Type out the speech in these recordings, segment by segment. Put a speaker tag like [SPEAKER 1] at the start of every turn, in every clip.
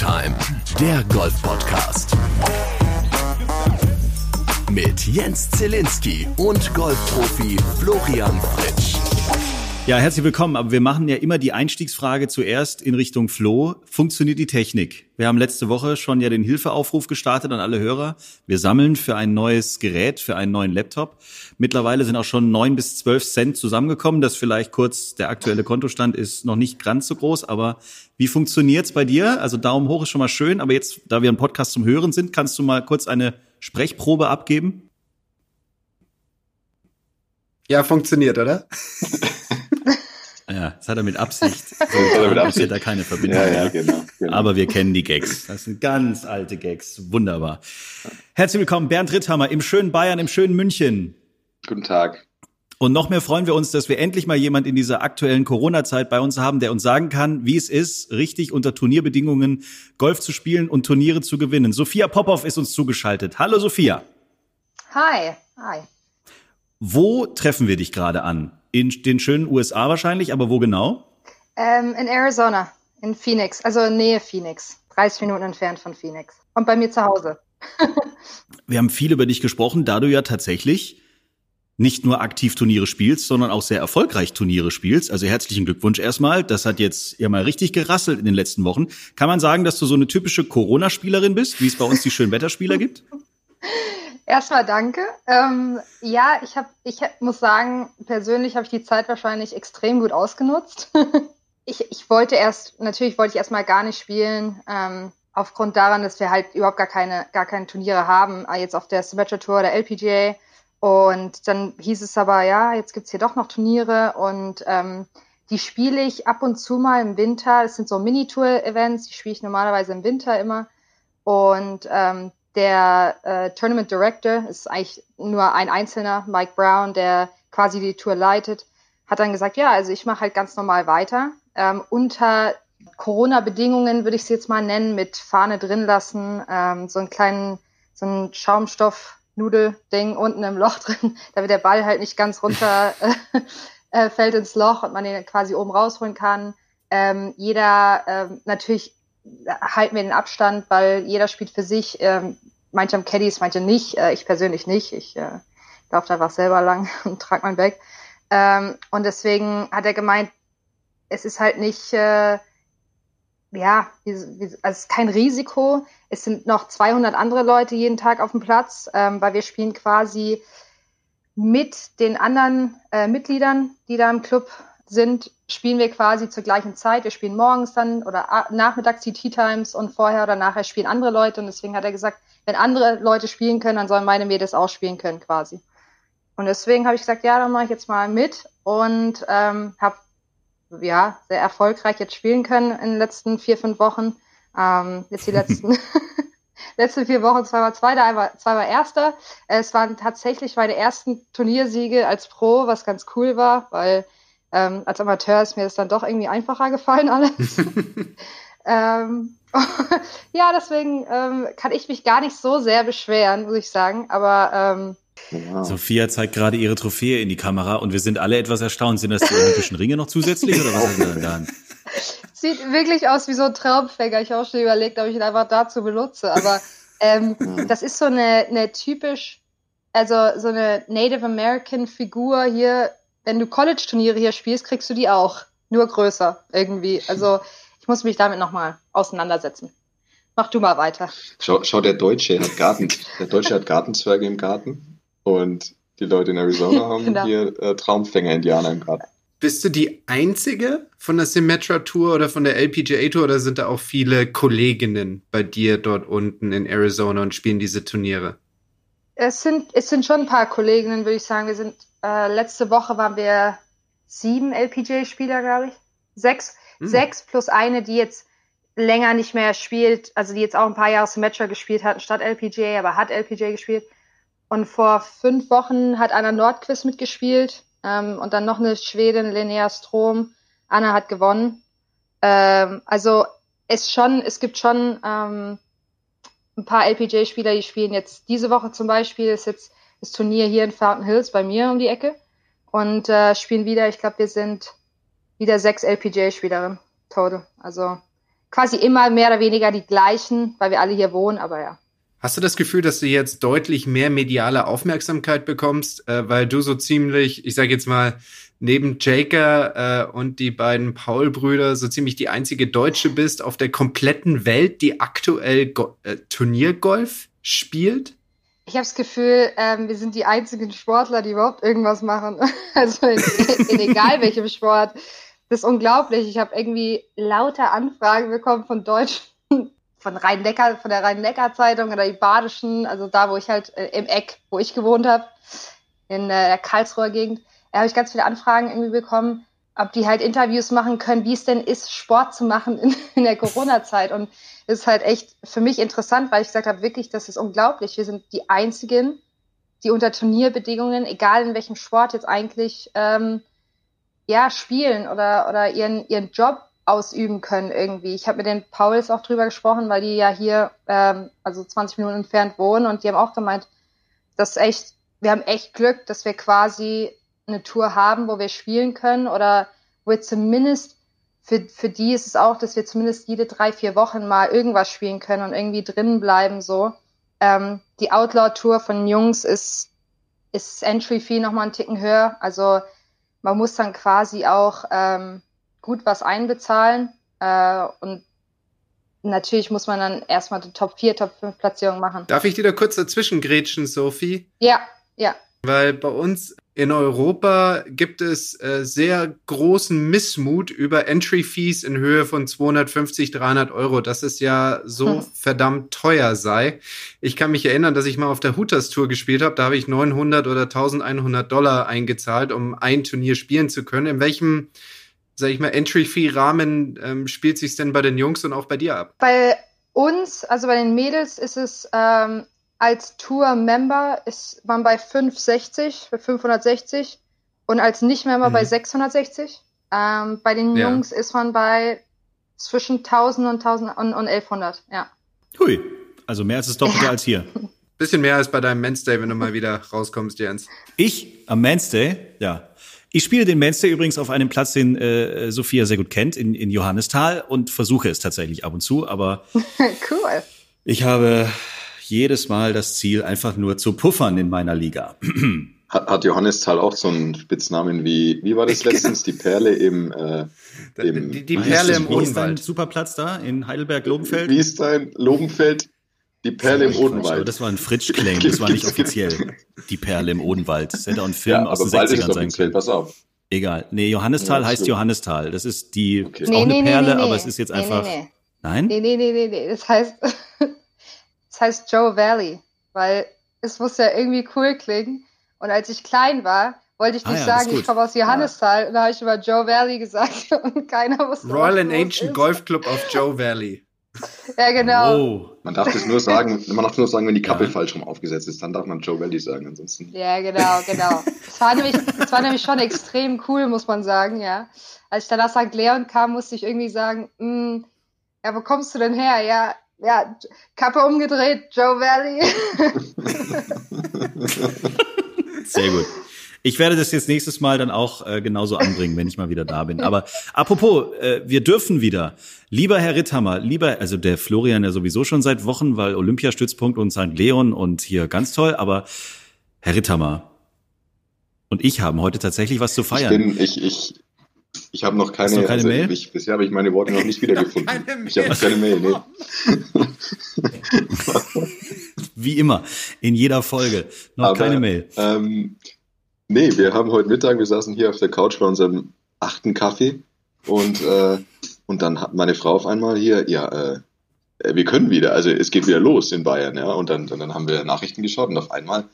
[SPEAKER 1] Time, der Golf-Podcast. Mit Jens Zielinski und Golfprofi Florian Fritsch.
[SPEAKER 2] Ja, herzlich willkommen. Aber wir machen ja immer die Einstiegsfrage zuerst in Richtung Flo. Funktioniert die Technik? Wir haben letzte Woche schon ja den Hilfeaufruf gestartet an alle Hörer. Wir sammeln für ein neues Gerät, für einen neuen Laptop. Mittlerweile sind auch schon neun bis zwölf Cent zusammengekommen. Das vielleicht kurz der aktuelle Kontostand ist noch nicht ganz so groß. Aber wie funktioniert's bei dir? Also Daumen hoch ist schon mal schön. Aber jetzt, da wir ein Podcast zum Hören sind, kannst du mal kurz eine Sprechprobe abgeben?
[SPEAKER 3] Ja, funktioniert, oder?
[SPEAKER 2] Ja, das hat er mit Absicht. So mit Absicht. da keine Verbindung. Ja, ja, genau, genau. Aber wir kennen die Gags. Das sind ganz alte Gags. Wunderbar. Herzlich willkommen, Bernd Ritthammer im schönen Bayern, im schönen München.
[SPEAKER 4] Guten Tag.
[SPEAKER 2] Und noch mehr freuen wir uns, dass wir endlich mal jemand in dieser aktuellen Corona-Zeit bei uns haben, der uns sagen kann, wie es ist, richtig unter Turnierbedingungen Golf zu spielen und Turniere zu gewinnen. Sophia Popov ist uns zugeschaltet. Hallo Sophia.
[SPEAKER 5] Hi. Hi.
[SPEAKER 2] Wo treffen wir dich gerade an? In den schönen USA wahrscheinlich, aber wo genau?
[SPEAKER 5] Ähm, in Arizona, in Phoenix, also Nähe Phoenix, 30 Minuten entfernt von Phoenix. Und bei mir zu Hause.
[SPEAKER 2] wir haben viel über dich gesprochen, da du ja tatsächlich nicht nur aktiv Turniere spielst, sondern auch sehr erfolgreich Turniere spielst. Also herzlichen Glückwunsch erstmal. Das hat jetzt ja mal richtig gerasselt in den letzten Wochen. Kann man sagen, dass du so eine typische Corona-Spielerin bist, wie es bei uns die Schönwetterspieler gibt?
[SPEAKER 5] Erstmal danke. Ähm, ja, ich habe, ich muss sagen, persönlich habe ich die Zeit wahrscheinlich extrem gut ausgenutzt. ich, ich wollte erst, natürlich wollte ich erstmal gar nicht spielen, ähm, aufgrund daran, dass wir halt überhaupt gar keine, gar keine Turniere haben, äh, jetzt auf der Symmetra Tour oder LPGA. Und dann hieß es aber, ja, jetzt gibt's hier doch noch Turniere und ähm, die spiele ich ab und zu mal im Winter. Das sind so Mini-Tour-Events, die spiele ich normalerweise im Winter immer. Und ähm, der äh, Tournament Director ist eigentlich nur ein Einzelner, Mike Brown, der quasi die Tour leitet, hat dann gesagt, ja, also ich mache halt ganz normal weiter. Ähm, unter Corona-Bedingungen würde ich es jetzt mal nennen, mit Fahne drin lassen, ähm, so einen kleinen, so einen Schaumstoff-Nudel-Ding unten im Loch drin, damit der Ball halt nicht ganz runter äh, äh, fällt ins Loch und man den quasi oben rausholen kann. Ähm, jeder ähm, natürlich halten wir den Abstand, weil jeder spielt für sich. Ähm, manche haben Caddies, manche nicht. Äh, ich persönlich nicht. Ich äh, laufe da einfach selber lang und trage mein Bag. Ähm, und deswegen hat er gemeint, es ist halt nicht, äh, ja, wie, wie, also es ist kein Risiko. Es sind noch 200 andere Leute jeden Tag auf dem Platz, ähm, weil wir spielen quasi mit den anderen äh, Mitgliedern, die da im Club sind, spielen wir quasi zur gleichen Zeit. Wir spielen morgens dann oder nachmittags die Tea Times und vorher oder nachher spielen andere Leute. Und deswegen hat er gesagt, wenn andere Leute spielen können, dann sollen meine Mädels auch spielen können quasi. Und deswegen habe ich gesagt, ja, dann mache ich jetzt mal mit und ähm, habe ja sehr erfolgreich jetzt spielen können in den letzten vier, fünf Wochen. Ähm, jetzt die letzten letzten vier Wochen zweimal Zweiter, einmal zweimal Erster. Es waren tatsächlich meine ersten Turniersiege als Pro, was ganz cool war, weil ähm, als Amateur ist mir das dann doch irgendwie einfacher gefallen alles. ähm, ja, deswegen ähm, kann ich mich gar nicht so sehr beschweren, muss ich sagen. Aber ähm,
[SPEAKER 2] Wow. Sophia zeigt gerade ihre Trophäe in die Kamera und wir sind alle etwas erstaunt. Sind das die olympischen Ringe noch zusätzlich oder was hat sie denn da?
[SPEAKER 5] Sieht wirklich aus wie so ein Traumfänger. Ich habe auch schon überlegt, ob ich ihn einfach dazu benutze. Aber ähm, das ist so eine, eine typisch, also so eine Native American Figur hier wenn du College-Turniere hier spielst, kriegst du die auch. Nur größer irgendwie. Also ich muss mich damit nochmal auseinandersetzen. Mach du mal weiter.
[SPEAKER 4] Schau, schau, der Deutsche hat Garten, der Deutsche hat Gartenzwerge im Garten und die Leute in Arizona haben genau. hier äh, Traumfänger-Indianer im Garten.
[SPEAKER 3] Bist du die einzige von der Symmetra Tour oder von der LPGA Tour oder sind da auch viele Kolleginnen bei dir dort unten in Arizona und spielen diese Turniere?
[SPEAKER 5] Es sind, es sind schon ein paar Kolleginnen, würde ich sagen. Wir sind äh, letzte Woche waren wir sieben LPGA-Spieler, glaube ich. Sechs. Mhm. Sechs plus eine, die jetzt länger nicht mehr spielt, also die jetzt auch ein paar Jahre Symmetra gespielt hat, statt LPGA, aber hat LPGA gespielt. Und vor fünf Wochen hat Anna Nordquist mitgespielt ähm, und dann noch eine Schwedin, Linnea Strom. Anna hat gewonnen. Ähm, also es schon, es gibt schon ähm, ein paar LPGA-Spieler, die spielen jetzt diese Woche zum Beispiel, ist jetzt das Turnier hier in Fountain Hills bei mir um die Ecke und äh, spielen wieder, ich glaube, wir sind wieder sechs LPGA-Spielerinnen total. Also quasi immer mehr oder weniger die gleichen, weil wir alle hier wohnen, aber ja.
[SPEAKER 3] Hast du das Gefühl, dass du jetzt deutlich mehr mediale Aufmerksamkeit bekommst, äh, weil du so ziemlich, ich sage jetzt mal, neben Jaker äh, und die beiden Paul-Brüder so ziemlich die einzige Deutsche bist auf der kompletten Welt, die aktuell Go äh, Turniergolf spielt?
[SPEAKER 5] Ich habe das Gefühl, ähm, wir sind die einzigen Sportler, die überhaupt irgendwas machen. also in, in egal welchem Sport. Das ist unglaublich. Ich habe irgendwie lauter Anfragen bekommen von Deutschen von Rhein-Neckar, von der Rhein-Neckar-Zeitung oder die Badischen, also da, wo ich halt äh, im Eck, wo ich gewohnt habe, in äh, der Karlsruher Gegend, da habe ich ganz viele Anfragen irgendwie bekommen, ob die halt Interviews machen können, wie es denn ist, Sport zu machen in, in der Corona-Zeit. Und ist halt echt für mich interessant, weil ich gesagt habe, wirklich, das ist unglaublich. Wir sind die einzigen, die unter Turnierbedingungen, egal in welchem Sport jetzt eigentlich, ähm, ja, spielen oder, oder ihren, ihren Job ausüben können irgendwie. Ich habe mit den Pauls auch drüber gesprochen, weil die ja hier, ähm, also 20 Minuten entfernt wohnen und die haben auch gemeint, dass echt, wir haben echt Glück, dass wir quasi eine Tour haben, wo wir spielen können oder wo wir zumindest für, für die ist es auch, dass wir zumindest jede drei, vier Wochen mal irgendwas spielen können und irgendwie drinnen bleiben so. Ähm, die Outlaw-Tour von Jungs ist, ist Entry-Fee nochmal einen Ticken höher. Also man muss dann quasi auch ähm, gut was einbezahlen. Äh, und natürlich muss man dann erstmal die Top 4, Top 5 Platzierung machen.
[SPEAKER 3] Darf ich dir da kurz dazwischen grätschen, Sophie?
[SPEAKER 5] Ja, ja.
[SPEAKER 3] Weil bei uns in Europa gibt es äh, sehr großen Missmut über Entry-Fees in Höhe von 250, 300 Euro, dass es ja so hm. verdammt teuer sei. Ich kann mich erinnern, dass ich mal auf der Hooters Tour gespielt habe. Da habe ich 900 oder 1100 Dollar eingezahlt, um ein Turnier spielen zu können. In welchem sag ich mal, Entry-Fee-Rahmen ähm, spielt sich denn bei den Jungs und auch bei dir ab?
[SPEAKER 5] Bei uns, also bei den Mädels, ist es ähm, als Tour-Member ist man bei 560, bei 560 und als Nicht-Member mhm. bei 660. Ähm, bei den ja. Jungs ist man bei zwischen 1000 und 1000 und, und 1100, ja.
[SPEAKER 2] Hui, also mehr als das Doppelte ja. als hier.
[SPEAKER 3] Bisschen mehr als bei deinem Men's Day, wenn du mal wieder rauskommst, Jens.
[SPEAKER 2] Ich am Men's Day? Ja. Ich spiele den Mainstay übrigens auf einem Platz, den äh, Sophia sehr gut kennt, in, in Johannisthal und versuche es tatsächlich ab und zu, aber
[SPEAKER 5] cool.
[SPEAKER 2] Ich habe jedes Mal das Ziel, einfach nur zu puffern in meiner Liga.
[SPEAKER 4] Hat, hat Johannisthal auch so einen Spitznamen wie, wie war das letztens? Die Perle im, äh,
[SPEAKER 3] im die, die Perle im
[SPEAKER 2] Odenwald. Superplatz da in Heidelberg-Lobenfeld?
[SPEAKER 4] Wie ist dein Lobenfeld? Die Perle im Odenwald.
[SPEAKER 2] Das war ein Fritsch-Claim, das war nicht offiziell. Die Perle im Odenwald. Das hätte auch ein Film ja, aus den 60ern sein können.
[SPEAKER 4] Pass auf.
[SPEAKER 2] Egal. Nee, Johannisthal ja, heißt Johannisthal. Das ist die, okay. ist auch nee, eine nee, Perle, nee, aber es ist jetzt einfach. Nein?
[SPEAKER 5] Nee, nee, nee, nee, nee. Das heißt, heißt Joe Valley. Weil es muss ja irgendwie cool klingen. Und als ich klein war, wollte ich nicht ah, ja, sagen, ich komme aus Johannisthal. Ja. Und da habe ich immer Joe Valley gesagt und keiner wusste.
[SPEAKER 3] Royal and Ancient Golf Club of Joe Valley.
[SPEAKER 5] Ja, genau.
[SPEAKER 4] Oh. Man darf das nur sagen, man darf nur sagen, wenn die Kappe ja. falsch rum aufgesetzt ist, dann darf man Joe Valley sagen, ansonsten.
[SPEAKER 5] Ja, genau, genau. Es war nämlich, es war nämlich schon extrem cool, muss man sagen, ja. Als ich dann nach St. Leon kam, musste ich irgendwie sagen, mm, ja, wo kommst du denn her? Ja, ja, Kappe umgedreht, Joe Valley.
[SPEAKER 2] Sehr gut. Ich werde das jetzt nächstes Mal dann auch äh, genauso anbringen, wenn ich mal wieder da bin. Aber apropos, äh, wir dürfen wieder. Lieber Herr Ritthammer, lieber, also der Florian ja sowieso schon seit Wochen, weil Olympiastützpunkt und St. Leon und hier ganz toll, aber Herr Ritthammer und ich haben heute tatsächlich was zu feiern.
[SPEAKER 4] Ich bin, ich, ich, ich habe noch keine,
[SPEAKER 2] keine also Mail?
[SPEAKER 4] Ich, bisher habe ich meine Worte noch nicht wiedergefunden. ich habe keine Mail, nee.
[SPEAKER 2] Wie immer, in jeder Folge. Noch Aber, keine Mail.
[SPEAKER 4] Ähm, Nee, wir haben heute Mittag, wir saßen hier auf der Couch bei unserem achten Kaffee und, äh, und dann hat meine Frau auf einmal hier, ja, äh, wir können wieder, also es geht wieder los in Bayern, ja. Und dann, dann haben wir Nachrichten geschaut und auf einmal,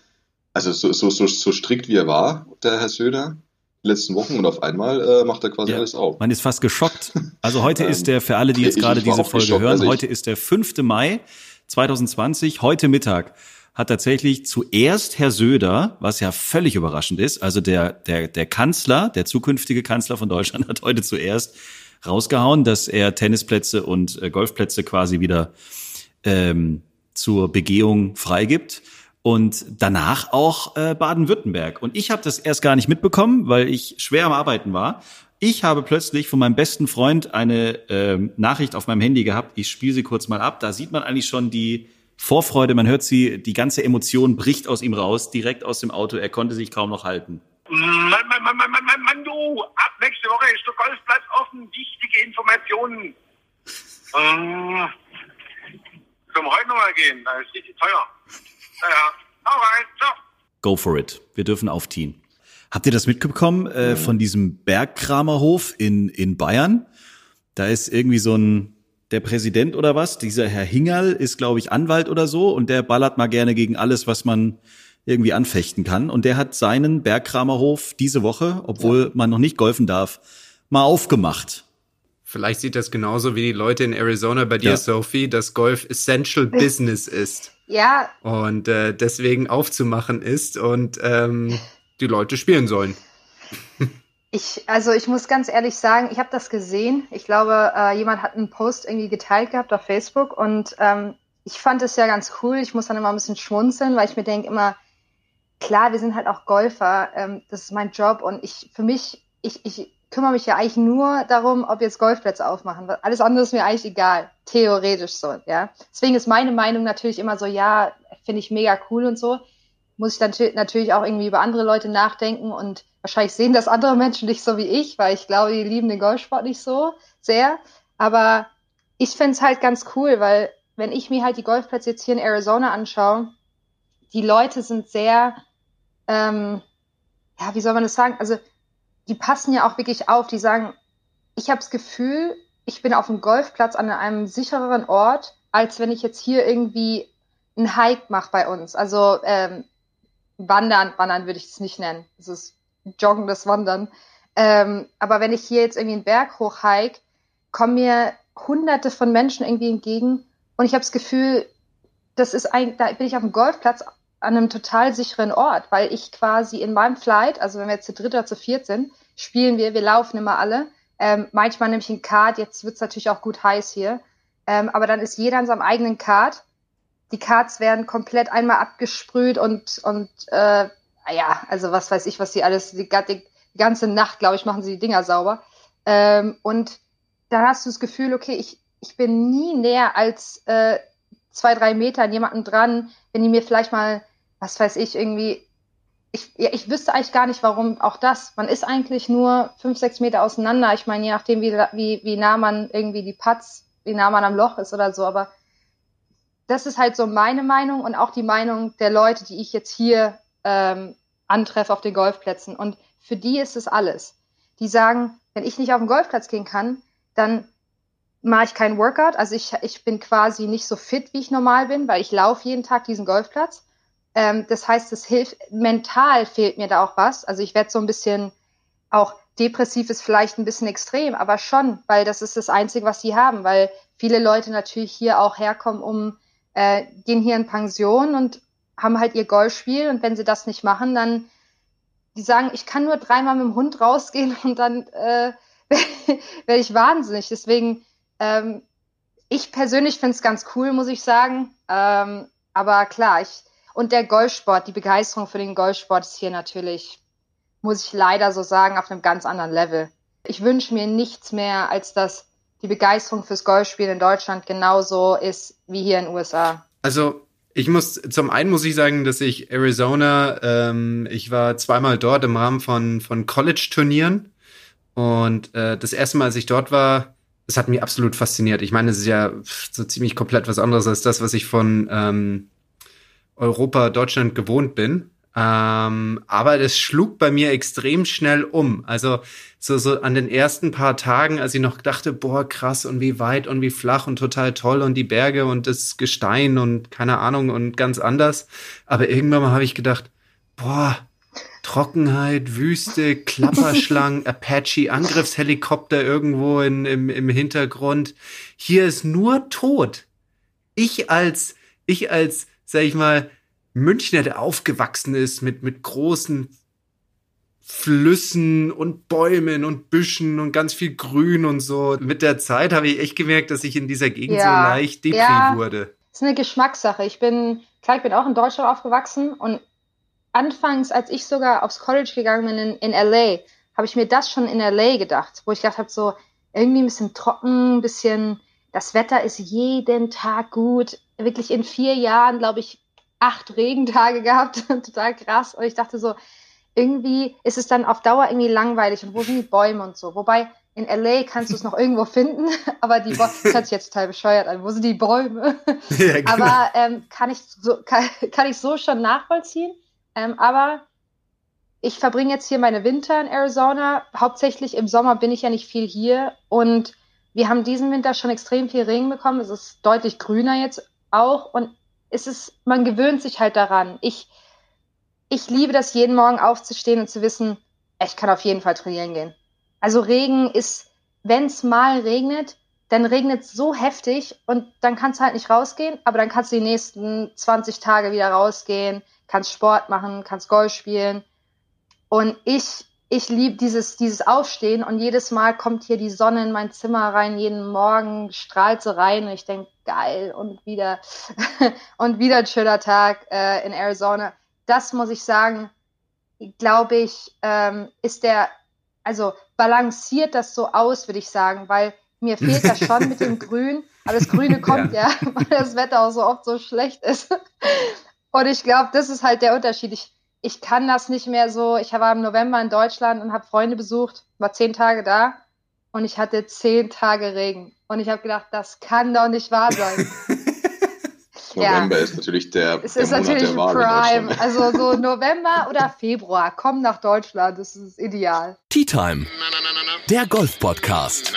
[SPEAKER 4] also so, so, so, so strikt wie er war, der Herr Söder, letzten Wochen und auf einmal äh, macht er quasi ja, alles auf.
[SPEAKER 2] Man ist fast geschockt. Also heute ist der, für alle, die jetzt gerade diese Folge hören, also heute ist der 5. Mai 2020, heute Mittag hat tatsächlich zuerst Herr Söder, was ja völlig überraschend ist, also der, der, der Kanzler, der zukünftige Kanzler von Deutschland hat heute zuerst rausgehauen, dass er Tennisplätze und äh, Golfplätze quasi wieder ähm, zur Begehung freigibt und danach auch äh, Baden-Württemberg. Und ich habe das erst gar nicht mitbekommen, weil ich schwer am Arbeiten war. Ich habe plötzlich von meinem besten Freund eine ähm, Nachricht auf meinem Handy gehabt. Ich spiele sie kurz mal ab. Da sieht man eigentlich schon die Vorfreude. Man hört sie, die ganze Emotion bricht aus ihm raus, direkt aus dem Auto. Er konnte sich kaum noch halten.
[SPEAKER 6] Mann, Mann, Mann, Mann, Mann, Mann, Mann, du! Ab nächste Woche ist der Golfplatz offen. Wichtige Informationen. Können wir heute nochmal gehen? Da ist richtig teuer. Naja, hau rein. Ciao.
[SPEAKER 2] Go for it. Wir dürfen aufziehen. Habt ihr das mitbekommen äh, mhm. von diesem Bergkramerhof in, in Bayern? Da ist irgendwie so ein, der Präsident oder was, dieser Herr Hingerl ist, glaube ich, Anwalt oder so und der ballert mal gerne gegen alles, was man irgendwie anfechten kann. Und der hat seinen Bergkramerhof diese Woche, obwohl ja. man noch nicht golfen darf, mal aufgemacht.
[SPEAKER 3] Vielleicht sieht das genauso wie die Leute in Arizona bei dir, ja. Sophie, dass Golf Essential Business ist.
[SPEAKER 5] Ja.
[SPEAKER 3] Und äh, deswegen aufzumachen ist und ähm, die Leute spielen sollen.
[SPEAKER 5] Ich, also ich muss ganz ehrlich sagen, ich habe das gesehen. Ich glaube, äh, jemand hat einen Post irgendwie geteilt gehabt auf Facebook und ähm, ich fand es ja ganz cool. Ich muss dann immer ein bisschen schmunzeln, weil ich mir denke immer, klar, wir sind halt auch Golfer, ähm, das ist mein Job und ich, für mich, ich, ich kümmere mich ja eigentlich nur darum, ob jetzt Golfplätze aufmachen. Alles andere ist mir eigentlich egal, theoretisch so, ja. Deswegen ist meine Meinung natürlich immer so, ja, finde ich mega cool und so. Muss ich dann natürlich auch irgendwie über andere Leute nachdenken und wahrscheinlich sehen das andere Menschen nicht so wie ich, weil ich glaube, die lieben den Golfsport nicht so sehr. Aber ich finde es halt ganz cool, weil wenn ich mir halt die Golfplätze jetzt hier in Arizona anschaue, die Leute sind sehr ähm, ja, wie soll man das sagen? Also die passen ja auch wirklich auf. Die sagen, ich habe das Gefühl, ich bin auf dem Golfplatz an einem sichereren Ort, als wenn ich jetzt hier irgendwie einen Hike mache bei uns. Also ähm, Wandern, Wandern würde ich es nicht nennen. Es ist joggendes Wandern. Ähm, aber wenn ich hier jetzt irgendwie einen Berg hochhike, kommen mir hunderte von Menschen irgendwie entgegen und ich habe das Gefühl, das ist ein, da bin ich auf dem Golfplatz an einem total sicheren Ort, weil ich quasi in meinem Flight, also wenn wir jetzt zu dritt oder zu viert sind, spielen wir, wir laufen immer alle. Ähm, manchmal nehme ich einen Kart, jetzt wird's natürlich auch gut heiß hier. Ähm, aber dann ist jeder in seinem eigenen Kart. Die Karts werden komplett einmal abgesprüht und, und äh, ja, also was weiß ich, was sie alles, die, die, die ganze Nacht, glaube ich, machen sie die Dinger sauber. Ähm, und dann hast du das Gefühl, okay, ich, ich bin nie näher als äh, zwei, drei Meter an jemanden dran, wenn die mir vielleicht mal, was weiß ich, irgendwie, ich, ja, ich wüsste eigentlich gar nicht, warum auch das. Man ist eigentlich nur fünf, sechs Meter auseinander. Ich meine, je nachdem, wie, wie, wie nah man irgendwie die Putts, wie nah man am Loch ist oder so, aber das ist halt so meine Meinung und auch die Meinung der Leute, die ich jetzt hier ähm, antreffe auf den Golfplätzen. Und für die ist es alles. Die sagen, wenn ich nicht auf den Golfplatz gehen kann, dann mache ich keinen Workout. Also ich, ich bin quasi nicht so fit, wie ich normal bin, weil ich laufe jeden Tag diesen Golfplatz. Ähm, das heißt, es hilft, mental fehlt mir da auch was. Also ich werde so ein bisschen, auch depressiv ist vielleicht ein bisschen extrem, aber schon, weil das ist das Einzige, was sie haben, weil viele Leute natürlich hier auch herkommen, um, äh, gehen hier in Pension und haben halt ihr Golfspiel und wenn sie das nicht machen, dann die sagen, ich kann nur dreimal mit dem Hund rausgehen und dann äh, werde ich wahnsinnig. Deswegen ähm, ich persönlich finde es ganz cool, muss ich sagen. Ähm, aber klar, ich, und der Golfsport, die Begeisterung für den Golfsport ist hier natürlich, muss ich leider so sagen, auf einem ganz anderen Level. Ich wünsche mir nichts mehr, als dass die Begeisterung fürs Golfspielen in Deutschland genauso ist wie hier in den USA.
[SPEAKER 3] Also ich muss zum einen muss ich sagen, dass ich Arizona, ähm, ich war zweimal dort im Rahmen von von College-Turnieren und äh, das erste Mal, als ich dort war, es hat mich absolut fasziniert. Ich meine, es ist ja so ziemlich komplett was anderes als das, was ich von ähm, Europa, Deutschland gewohnt bin. Ähm, aber das schlug bei mir extrem schnell um. Also so, so an den ersten paar Tagen, als ich noch dachte, boah, krass und wie weit und wie flach und total toll und die Berge und das Gestein und keine Ahnung und ganz anders. Aber irgendwann mal habe ich gedacht, boah, Trockenheit, Wüste, Klapperschlangen, Apache, Angriffshelikopter irgendwo in, im, im Hintergrund. Hier ist nur Tod. Ich als, ich als, sag ich mal, Münchner, der aufgewachsen ist mit, mit großen Flüssen und Bäumen und Büschen und ganz viel Grün und so. Mit der Zeit habe ich echt gemerkt, dass ich in dieser Gegend ja, so leicht depri ja, wurde.
[SPEAKER 5] Das ist eine Geschmackssache. Ich bin, klar, ich bin auch in Deutschland aufgewachsen und anfangs, als ich sogar aufs College gegangen bin in, in LA, habe ich mir das schon in LA gedacht, wo ich gedacht habe, so irgendwie ein bisschen trocken, ein bisschen, das Wetter ist jeden Tag gut. Wirklich in vier Jahren, glaube ich, acht Regentage gehabt. Total krass. Und ich dachte so, irgendwie ist es dann auf Dauer irgendwie langweilig und wo sind die Bäume und so. Wobei in LA kannst du es noch irgendwo finden, aber die Bäume, das hört sich jetzt total bescheuert an, wo sind die Bäume? Ja, genau. Aber ähm, kann, ich so, kann, kann ich so schon nachvollziehen. Ähm, aber ich verbringe jetzt hier meine Winter in Arizona. Hauptsächlich im Sommer bin ich ja nicht viel hier und wir haben diesen Winter schon extrem viel Regen bekommen. Es ist deutlich grüner jetzt auch und es ist, man gewöhnt sich halt daran. Ich, ich liebe das jeden Morgen aufzustehen und zu wissen, ich kann auf jeden Fall trainieren gehen. Also Regen ist, wenn es mal regnet, dann regnet es so heftig und dann kannst du halt nicht rausgehen, aber dann kannst du die nächsten 20 Tage wieder rausgehen, kannst Sport machen, kannst Golf spielen. Und ich, ich liebe dieses, dieses Aufstehen und jedes Mal kommt hier die Sonne in mein Zimmer rein, jeden Morgen strahlt sie rein und ich denke, geil und wieder, und wieder ein schöner Tag äh, in Arizona. Das muss ich sagen, glaube ich, ähm, ist der, also balanciert das so aus, würde ich sagen, weil mir fehlt das schon mit dem Grün, aber das Grüne kommt ja. ja, weil das Wetter auch so oft so schlecht ist. Und ich glaube, das ist halt der Unterschied. Ich, ich kann das nicht mehr so. Ich war im November in Deutschland und habe Freunde besucht, war zehn Tage da und ich hatte zehn Tage Regen. Und ich habe gedacht, das kann doch nicht wahr sein.
[SPEAKER 4] November ja. ist natürlich der,
[SPEAKER 5] es
[SPEAKER 4] der
[SPEAKER 5] ist
[SPEAKER 4] Monat
[SPEAKER 5] natürlich
[SPEAKER 4] der Wahl
[SPEAKER 5] Prime. Also so November oder Februar, komm nach Deutschland, das ist ideal.
[SPEAKER 1] Tea Time, der Golf-Podcast.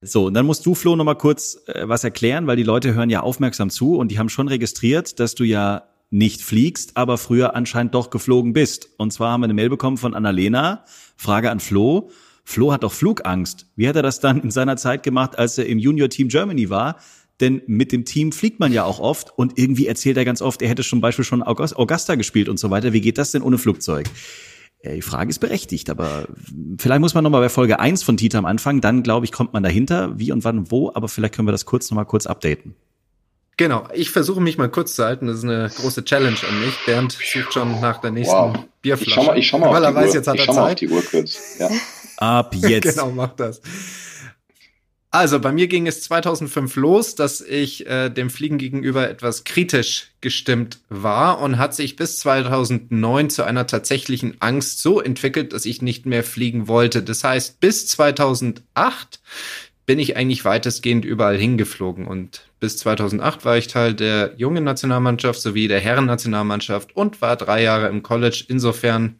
[SPEAKER 2] So, und dann musst du, Flo, nochmal kurz äh, was erklären, weil die Leute hören ja aufmerksam zu und die haben schon registriert, dass du ja nicht fliegst, aber früher anscheinend doch geflogen bist. Und zwar haben wir eine Mail bekommen von Annalena. Frage an Flo. Flo hat doch Flugangst. Wie hat er das dann in seiner Zeit gemacht, als er im Junior Team Germany war? Denn mit dem Team fliegt man ja auch oft und irgendwie erzählt er ganz oft, er hätte zum Beispiel schon Augusta gespielt und so weiter. Wie geht das denn ohne Flugzeug? Ja, die Frage ist berechtigt, aber vielleicht muss man nochmal bei Folge 1 von Tita am Anfang, dann glaube ich, kommt man dahinter, wie und wann wo, aber vielleicht können wir das kurz nochmal kurz updaten.
[SPEAKER 3] Genau, ich versuche mich mal kurz zu halten. Das ist eine große Challenge an mich. Bernd sucht schon nach der nächsten wow. Bierflasche.
[SPEAKER 4] Ich schau mal, ich schau mal
[SPEAKER 3] Weil
[SPEAKER 4] auf
[SPEAKER 3] er
[SPEAKER 4] die
[SPEAKER 3] weiß,
[SPEAKER 4] Uhr.
[SPEAKER 3] jetzt hat
[SPEAKER 4] ich
[SPEAKER 3] er
[SPEAKER 4] schau mal auf
[SPEAKER 3] Zeit.
[SPEAKER 4] die Uhr kurz. Ja.
[SPEAKER 2] Ab jetzt.
[SPEAKER 3] genau, mach das. Also, bei mir ging es 2005 los, dass ich äh, dem Fliegen gegenüber etwas kritisch gestimmt war und hat sich bis 2009 zu einer tatsächlichen Angst so entwickelt, dass ich nicht mehr fliegen wollte. Das heißt, bis 2008 bin ich eigentlich weitestgehend überall hingeflogen und bis 2008 war ich Teil der jungen Nationalmannschaft sowie der Herren-Nationalmannschaft und war drei Jahre im College. Insofern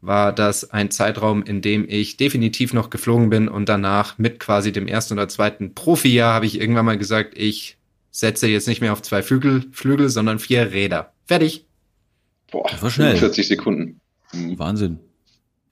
[SPEAKER 3] war das ein Zeitraum, in dem ich definitiv noch geflogen bin und danach mit quasi dem ersten oder zweiten Profijahr habe ich irgendwann mal gesagt, ich setze jetzt nicht mehr auf zwei Flügel, Flügel, sondern vier Räder. Fertig.
[SPEAKER 4] Boah,
[SPEAKER 2] Das war schnell.
[SPEAKER 4] 40 Sekunden. Mhm.
[SPEAKER 2] Wahnsinn.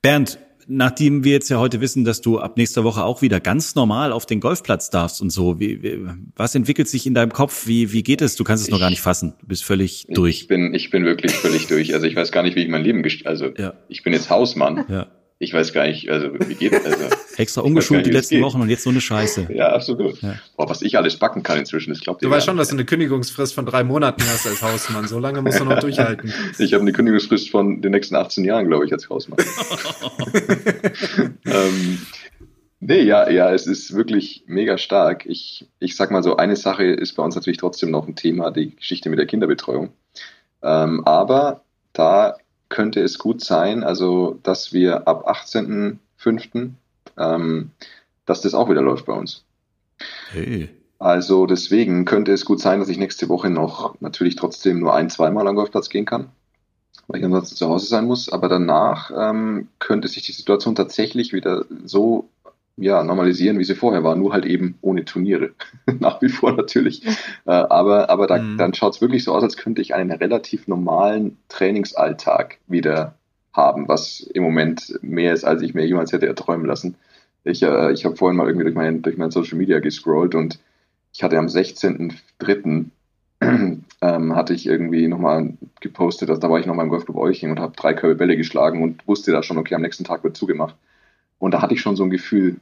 [SPEAKER 2] Bernd, nachdem wir jetzt ja heute wissen, dass du ab nächster Woche auch wieder ganz normal auf den Golfplatz darfst und so, wie, wie, was entwickelt sich in deinem Kopf? Wie, wie geht es? Du kannst es noch gar nicht fassen. Du bist völlig
[SPEAKER 4] Ich
[SPEAKER 2] durch.
[SPEAKER 4] bin, ich bin wirklich völlig durch. Also ich weiß gar nicht, wie ich mein Leben gest Also
[SPEAKER 2] Ja.
[SPEAKER 4] ich bin jetzt Hausmann.
[SPEAKER 2] Ja.
[SPEAKER 4] Ich weiß gar nicht, also wie geht also
[SPEAKER 2] Extra umgeschult die
[SPEAKER 4] nicht, es
[SPEAKER 2] letzten
[SPEAKER 4] geht.
[SPEAKER 2] Wochen und jetzt so eine Scheiße.
[SPEAKER 4] Ja, absolut.
[SPEAKER 2] Ja.
[SPEAKER 4] Boah, was ich alles backen kann inzwischen, das glaubt ihr
[SPEAKER 3] Du weißt schon, dass du eine Kündigungsfrist von drei Monaten hast als Hausmann. So lange musst du noch durchhalten.
[SPEAKER 4] Ich habe eine Kündigungsfrist von den nächsten 18 Jahren, glaube ich, als Hausmann. ähm, nee, ja, ja, es ist wirklich mega stark. Ich, ich sag mal so, eine Sache ist bei uns natürlich trotzdem noch ein Thema, die Geschichte mit der Kinderbetreuung. Ähm, aber da könnte es gut sein, also dass wir ab 18.05. Ähm, dass das auch wieder läuft bei uns.
[SPEAKER 2] Hey.
[SPEAKER 4] Also deswegen könnte es gut sein, dass ich nächste Woche noch natürlich trotzdem nur ein, zweimal am Golfplatz gehen kann, weil ich ansonsten zu Hause sein muss. Aber danach ähm, könnte sich die Situation tatsächlich wieder so ja, normalisieren, wie sie vorher war, nur halt eben ohne Turniere. Nach wie vor natürlich. Äh, aber aber da,
[SPEAKER 3] Mhm.
[SPEAKER 4] dann schaut es wirklich so aus, als könnte ich einen relativ normalen Trainingsalltag wieder haben, was im Moment mehr ist, als ich mir jemals hätte erträumen lassen. Ich, äh, ich habe vorhin mal irgendwie durch mein, durch mein Social Media gescrollt und ich hatte am 16.03. ähm, hatte ich irgendwie nochmal gepostet, dass da war ich nochmal im Golfclub Euching und habe drei Körbe Bälle geschlagen und wusste da schon, okay, am nächsten Tag wird zugemacht. Und da hatte ich schon so ein Gefühl,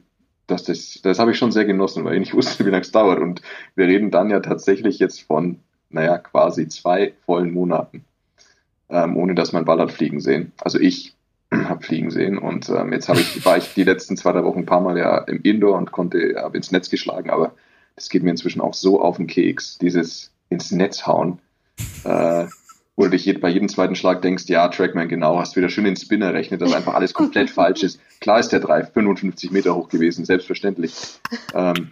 [SPEAKER 4] dass das, das habe ich schon sehr genossen, weil ich nicht wusste, wie lange es dauert. Und wir reden dann ja tatsächlich jetzt von, naja, quasi zwei vollen Monaten, ähm, ohne dass mein Ball hat fliegen sehen. Also ich habe fliegen sehen. Und ähm, jetzt habe ich, war ich die letzten zwei, drei Wochen ein paar Mal ja im Indoor und konnte, habe ins Netz geschlagen, aber das geht mir inzwischen auch so auf den Keks, dieses ins Netz hauen. Äh, wo du dich bei jedem zweiten Schlag denkst, ja, Trackman, genau, hast wieder schön den Spinner rechnet, dass einfach alles komplett falsch ist. Klar ist der Drive 55 Meter hoch gewesen, selbstverständlich. Ähm,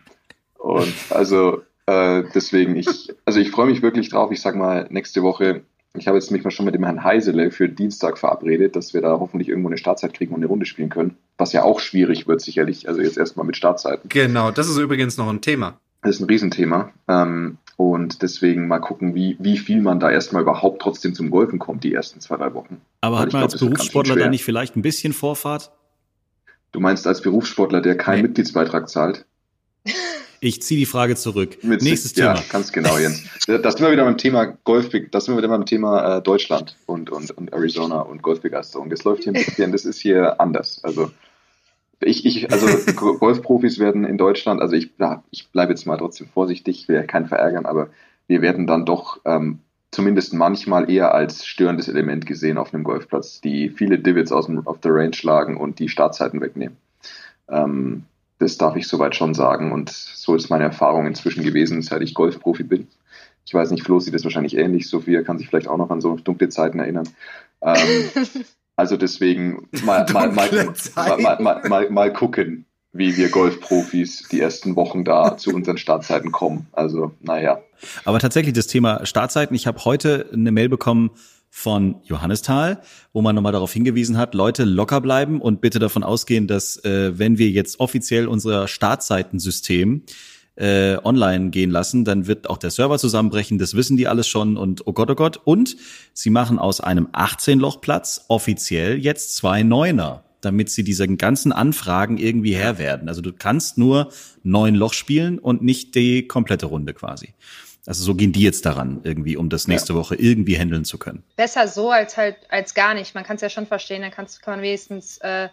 [SPEAKER 4] und also äh, deswegen, ich, also ich freue mich wirklich drauf. Ich sag mal, nächste Woche, ich habe jetzt mich mal schon mit dem Herrn Heisele für Dienstag verabredet, dass wir da hoffentlich irgendwo eine Startzeit kriegen und eine Runde spielen können. Was ja auch schwierig wird, sicherlich. Also jetzt erstmal mit Startzeiten.
[SPEAKER 3] Genau, das ist übrigens noch ein Thema.
[SPEAKER 4] Das ist ein Riesenthema. Ähm, und deswegen mal gucken, wie, wie viel man da erstmal überhaupt trotzdem zum Golfen kommt, die ersten zwei, drei Wochen.
[SPEAKER 2] Aber hat man glaub, als Berufssportler da nicht vielleicht ein bisschen Vorfahrt?
[SPEAKER 4] Du meinst als Berufssportler, der keinen nee. Mitgliedsbeitrag zahlt?
[SPEAKER 2] Ich ziehe die Frage zurück.
[SPEAKER 4] Mit Nächstes Thema. Ja, ganz genau, Jens. Das sind wir wieder beim Thema Golf, das sind wir wieder beim Thema äh, Deutschland und, und, und Arizona und Golfbegeisterung. Das läuft hier ein bisschen, das ist hier anders. Also ich, ich, also Golfprofis werden in Deutschland, also ich, ich bleibe jetzt mal trotzdem vorsichtig, ich will ja keinen verärgern, aber wir werden dann doch ähm, zumindest manchmal eher als störendes Element gesehen auf einem Golfplatz, die viele Divots aus dem, auf der Range schlagen und die Startzeiten wegnehmen. Ähm, das darf ich soweit schon sagen und so ist meine Erfahrung inzwischen gewesen, seit ich Golfprofi bin. Ich weiß nicht, Flo sieht das wahrscheinlich ähnlich. Sophia kann sich vielleicht auch noch an so dunkle Zeiten erinnern. Ähm, Also deswegen mal, mal, mal, mal, mal, mal gucken, wie wir Golfprofis die ersten Wochen da zu unseren Startzeiten kommen. Also, naja.
[SPEAKER 2] Aber tatsächlich das Thema Startzeiten. Ich habe heute eine Mail bekommen von Johannes Thal, wo man nochmal darauf hingewiesen hat, Leute locker bleiben und bitte davon ausgehen, dass äh, wenn wir jetzt offiziell unser Startzeitensystem äh, online gehen lassen, dann wird auch der Server zusammenbrechen, das wissen die alles schon und oh Gott, oh Gott. Und sie machen aus einem 18-Loch-Platz offiziell jetzt zwei Neuner, damit sie diesen ganzen Anfragen irgendwie Herr werden. Also du kannst nur neun Loch spielen und nicht die komplette Runde quasi. Also so gehen die jetzt daran, irgendwie, um das nächste ja. Woche irgendwie handeln zu können.
[SPEAKER 5] Besser so als halt als gar nicht. Man kann es ja schon verstehen, dann kannst, kann man wenigstens äh,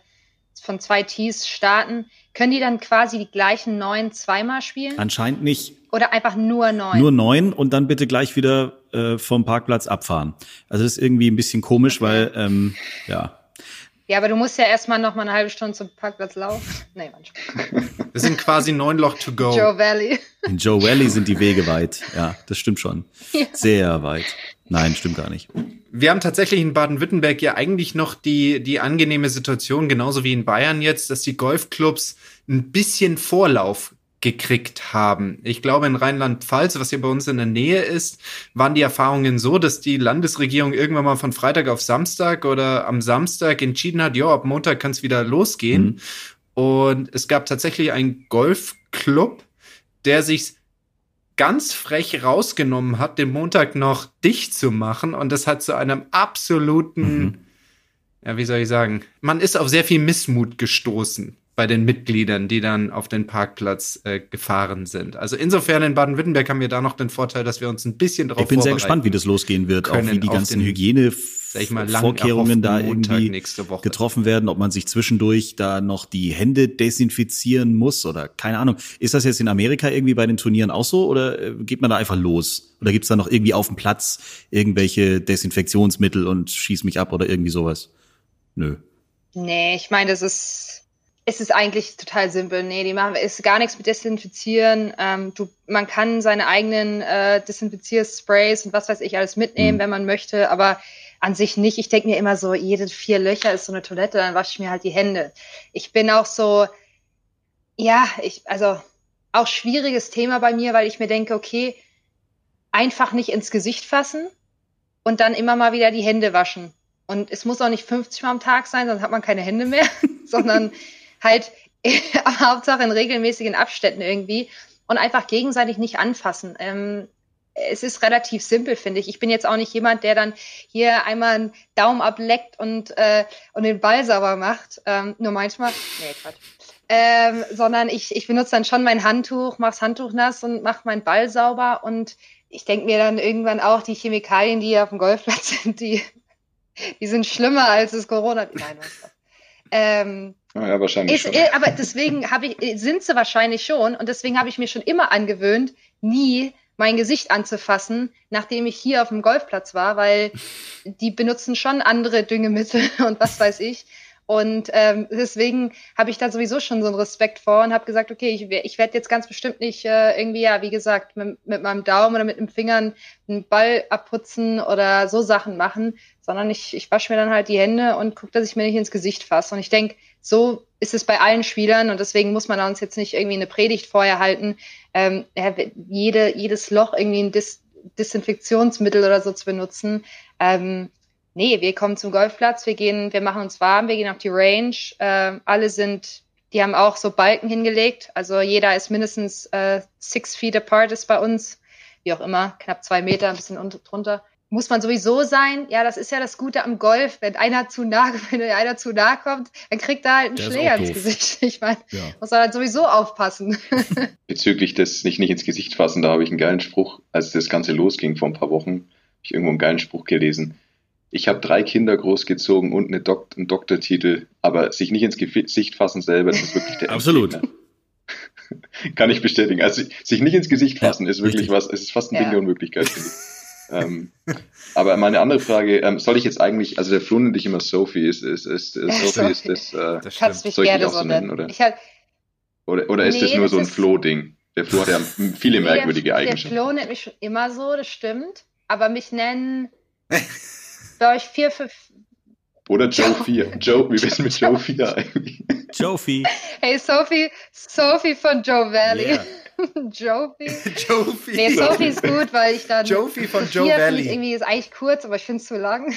[SPEAKER 5] von zwei Tees starten. Können die dann quasi die gleichen neun zweimal spielen?
[SPEAKER 2] Anscheinend nicht.
[SPEAKER 5] Oder einfach nur neun?
[SPEAKER 2] Nur neun und dann bitte gleich wieder äh, vom Parkplatz abfahren. Also das ist irgendwie ein bisschen komisch, okay. weil, ähm, ja.
[SPEAKER 5] Ja, aber du musst ja erstmal noch mal eine halbe Stunde zum Parkplatz laufen. Nee,
[SPEAKER 3] manchmal. Wir sind quasi neun Loch to go.
[SPEAKER 5] Joe Valley.
[SPEAKER 2] In Joe Valley sind die Wege weit. Ja, das stimmt schon. Ja. Sehr weit. Nein, stimmt gar nicht.
[SPEAKER 3] Wir haben tatsächlich in Baden-Württemberg ja eigentlich noch die, die angenehme Situation, genauso wie in Bayern jetzt, dass die Golfclubs ein bisschen Vorlauf gekriegt haben. Ich glaube, in Rheinland-Pfalz, was hier bei uns in der Nähe ist, waren die Erfahrungen so, dass die Landesregierung irgendwann mal von Freitag auf Samstag oder am Samstag entschieden hat, ja, ab Montag kann es wieder losgehen. Mhm. Und es gab tatsächlich einen Golfclub, der sich ganz frech rausgenommen hat, den Montag noch dicht zu machen. Und das hat zu einem absoluten, mhm. ja, wie soll ich sagen, man ist auf sehr viel Missmut gestoßen bei den Mitgliedern, die dann auf den Parkplatz äh, gefahren sind. Also insofern in Baden-Württemberg haben wir da noch den Vorteil, dass wir uns ein bisschen drauf
[SPEAKER 2] Ich bin sehr gespannt, wie das losgehen wird, auch wie die ganzen Hygiene Vorkehrungen da irgendwie getroffen werden, ob man sich zwischendurch da noch die Hände desinfizieren muss oder keine Ahnung. Ist das jetzt in Amerika irgendwie bei den Turnieren auch so oder äh, geht man da einfach los? Oder gibt's da noch irgendwie auf dem Platz irgendwelche Desinfektionsmittel und schieß mich ab oder irgendwie sowas? Nö.
[SPEAKER 5] Nee, ich meine, das ist, es ist eigentlich total simpel. Nee, die machen ist gar nichts mit Desinfizieren. Ähm, du, man kann seine eigenen äh, Desinfiziersprays und was weiß ich alles mitnehmen, mhm. wenn man möchte, aber an sich nicht. Ich denke mir immer so, jede vier Löcher ist so eine Toilette, dann wasche ich mir halt die Hände. Ich bin auch so, ja, ich, also auch schwieriges Thema bei mir, weil ich mir denke, okay, einfach nicht ins Gesicht fassen und dann immer mal wieder die Hände waschen. Und es muss auch nicht 50 Mal am Tag sein, sonst hat man keine Hände mehr, sondern halt Hauptsache in regelmäßigen Abständen irgendwie und einfach gegenseitig nicht anfassen. Ähm, es ist relativ simpel, finde ich. Ich bin jetzt auch nicht jemand, der dann hier einmal einen Daumen ableckt und, äh, und den Ball sauber macht. Ähm, nur manchmal. Nee, Quatsch. Ähm, sondern ich, ich benutze dann schon mein Handtuch, mach's Handtuch nass und mach meinen Ball sauber und ich denke mir dann irgendwann auch, die Chemikalien, die hier auf dem Golfplatz sind, die, die sind schlimmer als das Corona. Nein, was ähm,
[SPEAKER 4] ja, wahrscheinlich. Ist,
[SPEAKER 5] schon. Aber deswegen habe ich, sind sie wahrscheinlich schon und deswegen habe ich mir schon immer angewöhnt, nie mein Gesicht anzufassen, nachdem ich hier auf dem Golfplatz war, weil die benutzen schon andere Düngemittel und was weiß ich. Und ähm, deswegen habe ich da sowieso schon so einen Respekt vor und habe gesagt, okay, ich, ich werde jetzt ganz bestimmt nicht äh, irgendwie, ja, wie gesagt, mit, mit meinem Daumen oder mit den Fingern einen Ball abputzen oder so Sachen machen, sondern ich, ich wasche mir dann halt die Hände und gucke, dass ich mir nicht ins Gesicht fasse. Und ich denke, so ist es bei allen Spielern und deswegen muss man uns jetzt nicht irgendwie eine Predigt vorher halten, ähm, jede, jedes Loch irgendwie ein Dis Desinfektionsmittel oder so zu benutzen. Ähm, nee, wir kommen zum Golfplatz, wir gehen, wir machen uns warm, wir gehen auf die Range. Äh, alle sind, die haben auch so Balken hingelegt. Also jeder ist mindestens äh, six feet apart ist bei uns, wie auch immer, knapp zwei Meter, ein bisschen drunter. Muss man sowieso sein. Ja, das ist ja das Gute am Golf. Wenn einer zu nah, wenn einer zu nah kommt, dann kriegt er halt einen Der Schläger ins Gesicht. Ich meine, ja. muss er halt sowieso aufpassen.
[SPEAKER 4] Bezüglich des nicht, nicht ins Gesicht fassen, da habe ich einen geilen Spruch, als das Ganze losging vor ein paar Wochen, habe ich irgendwo einen geilen Spruch gelesen ich habe drei Kinder großgezogen und eine Dok einen Doktortitel, aber sich nicht ins Gesicht fassen selber, das ist wirklich der
[SPEAKER 2] Absolut.
[SPEAKER 4] Kann ich bestätigen. Also sich nicht ins Gesicht fassen ja, ist wirklich richtig. was, es ist fast ein ja. Ding der Unmöglichkeit. ähm, aber meine andere Frage, ähm, soll ich jetzt eigentlich, also der Flo nennt dich immer Sophie, ist, ist, ist, ist Sophie, ist das, äh,
[SPEAKER 5] das soll ich gerne auch so nennen,
[SPEAKER 4] oder? Halt, oder, oder ist nee, das nur das so ein Flo-Ding? Der Flo hat ja viele merkwürdige
[SPEAKER 5] der,
[SPEAKER 4] Eigenschaften.
[SPEAKER 5] Der Flo nennt mich schon immer so, das stimmt, aber mich nennen glaube ich, vier, fünf.
[SPEAKER 4] Oder Joe 4. Joe, wie wär's mit Joe 4 eigentlich?
[SPEAKER 2] Jofi.
[SPEAKER 5] Hey, Sophie, Sophie von Joe Valley. Yeah. Jofi.
[SPEAKER 3] Jofi.
[SPEAKER 5] Nee, Sophie ist gut, weil ich dann.
[SPEAKER 3] Jofi von Joe Valley.
[SPEAKER 5] Irgendwie ist eigentlich kurz, aber ich finde es zu lang.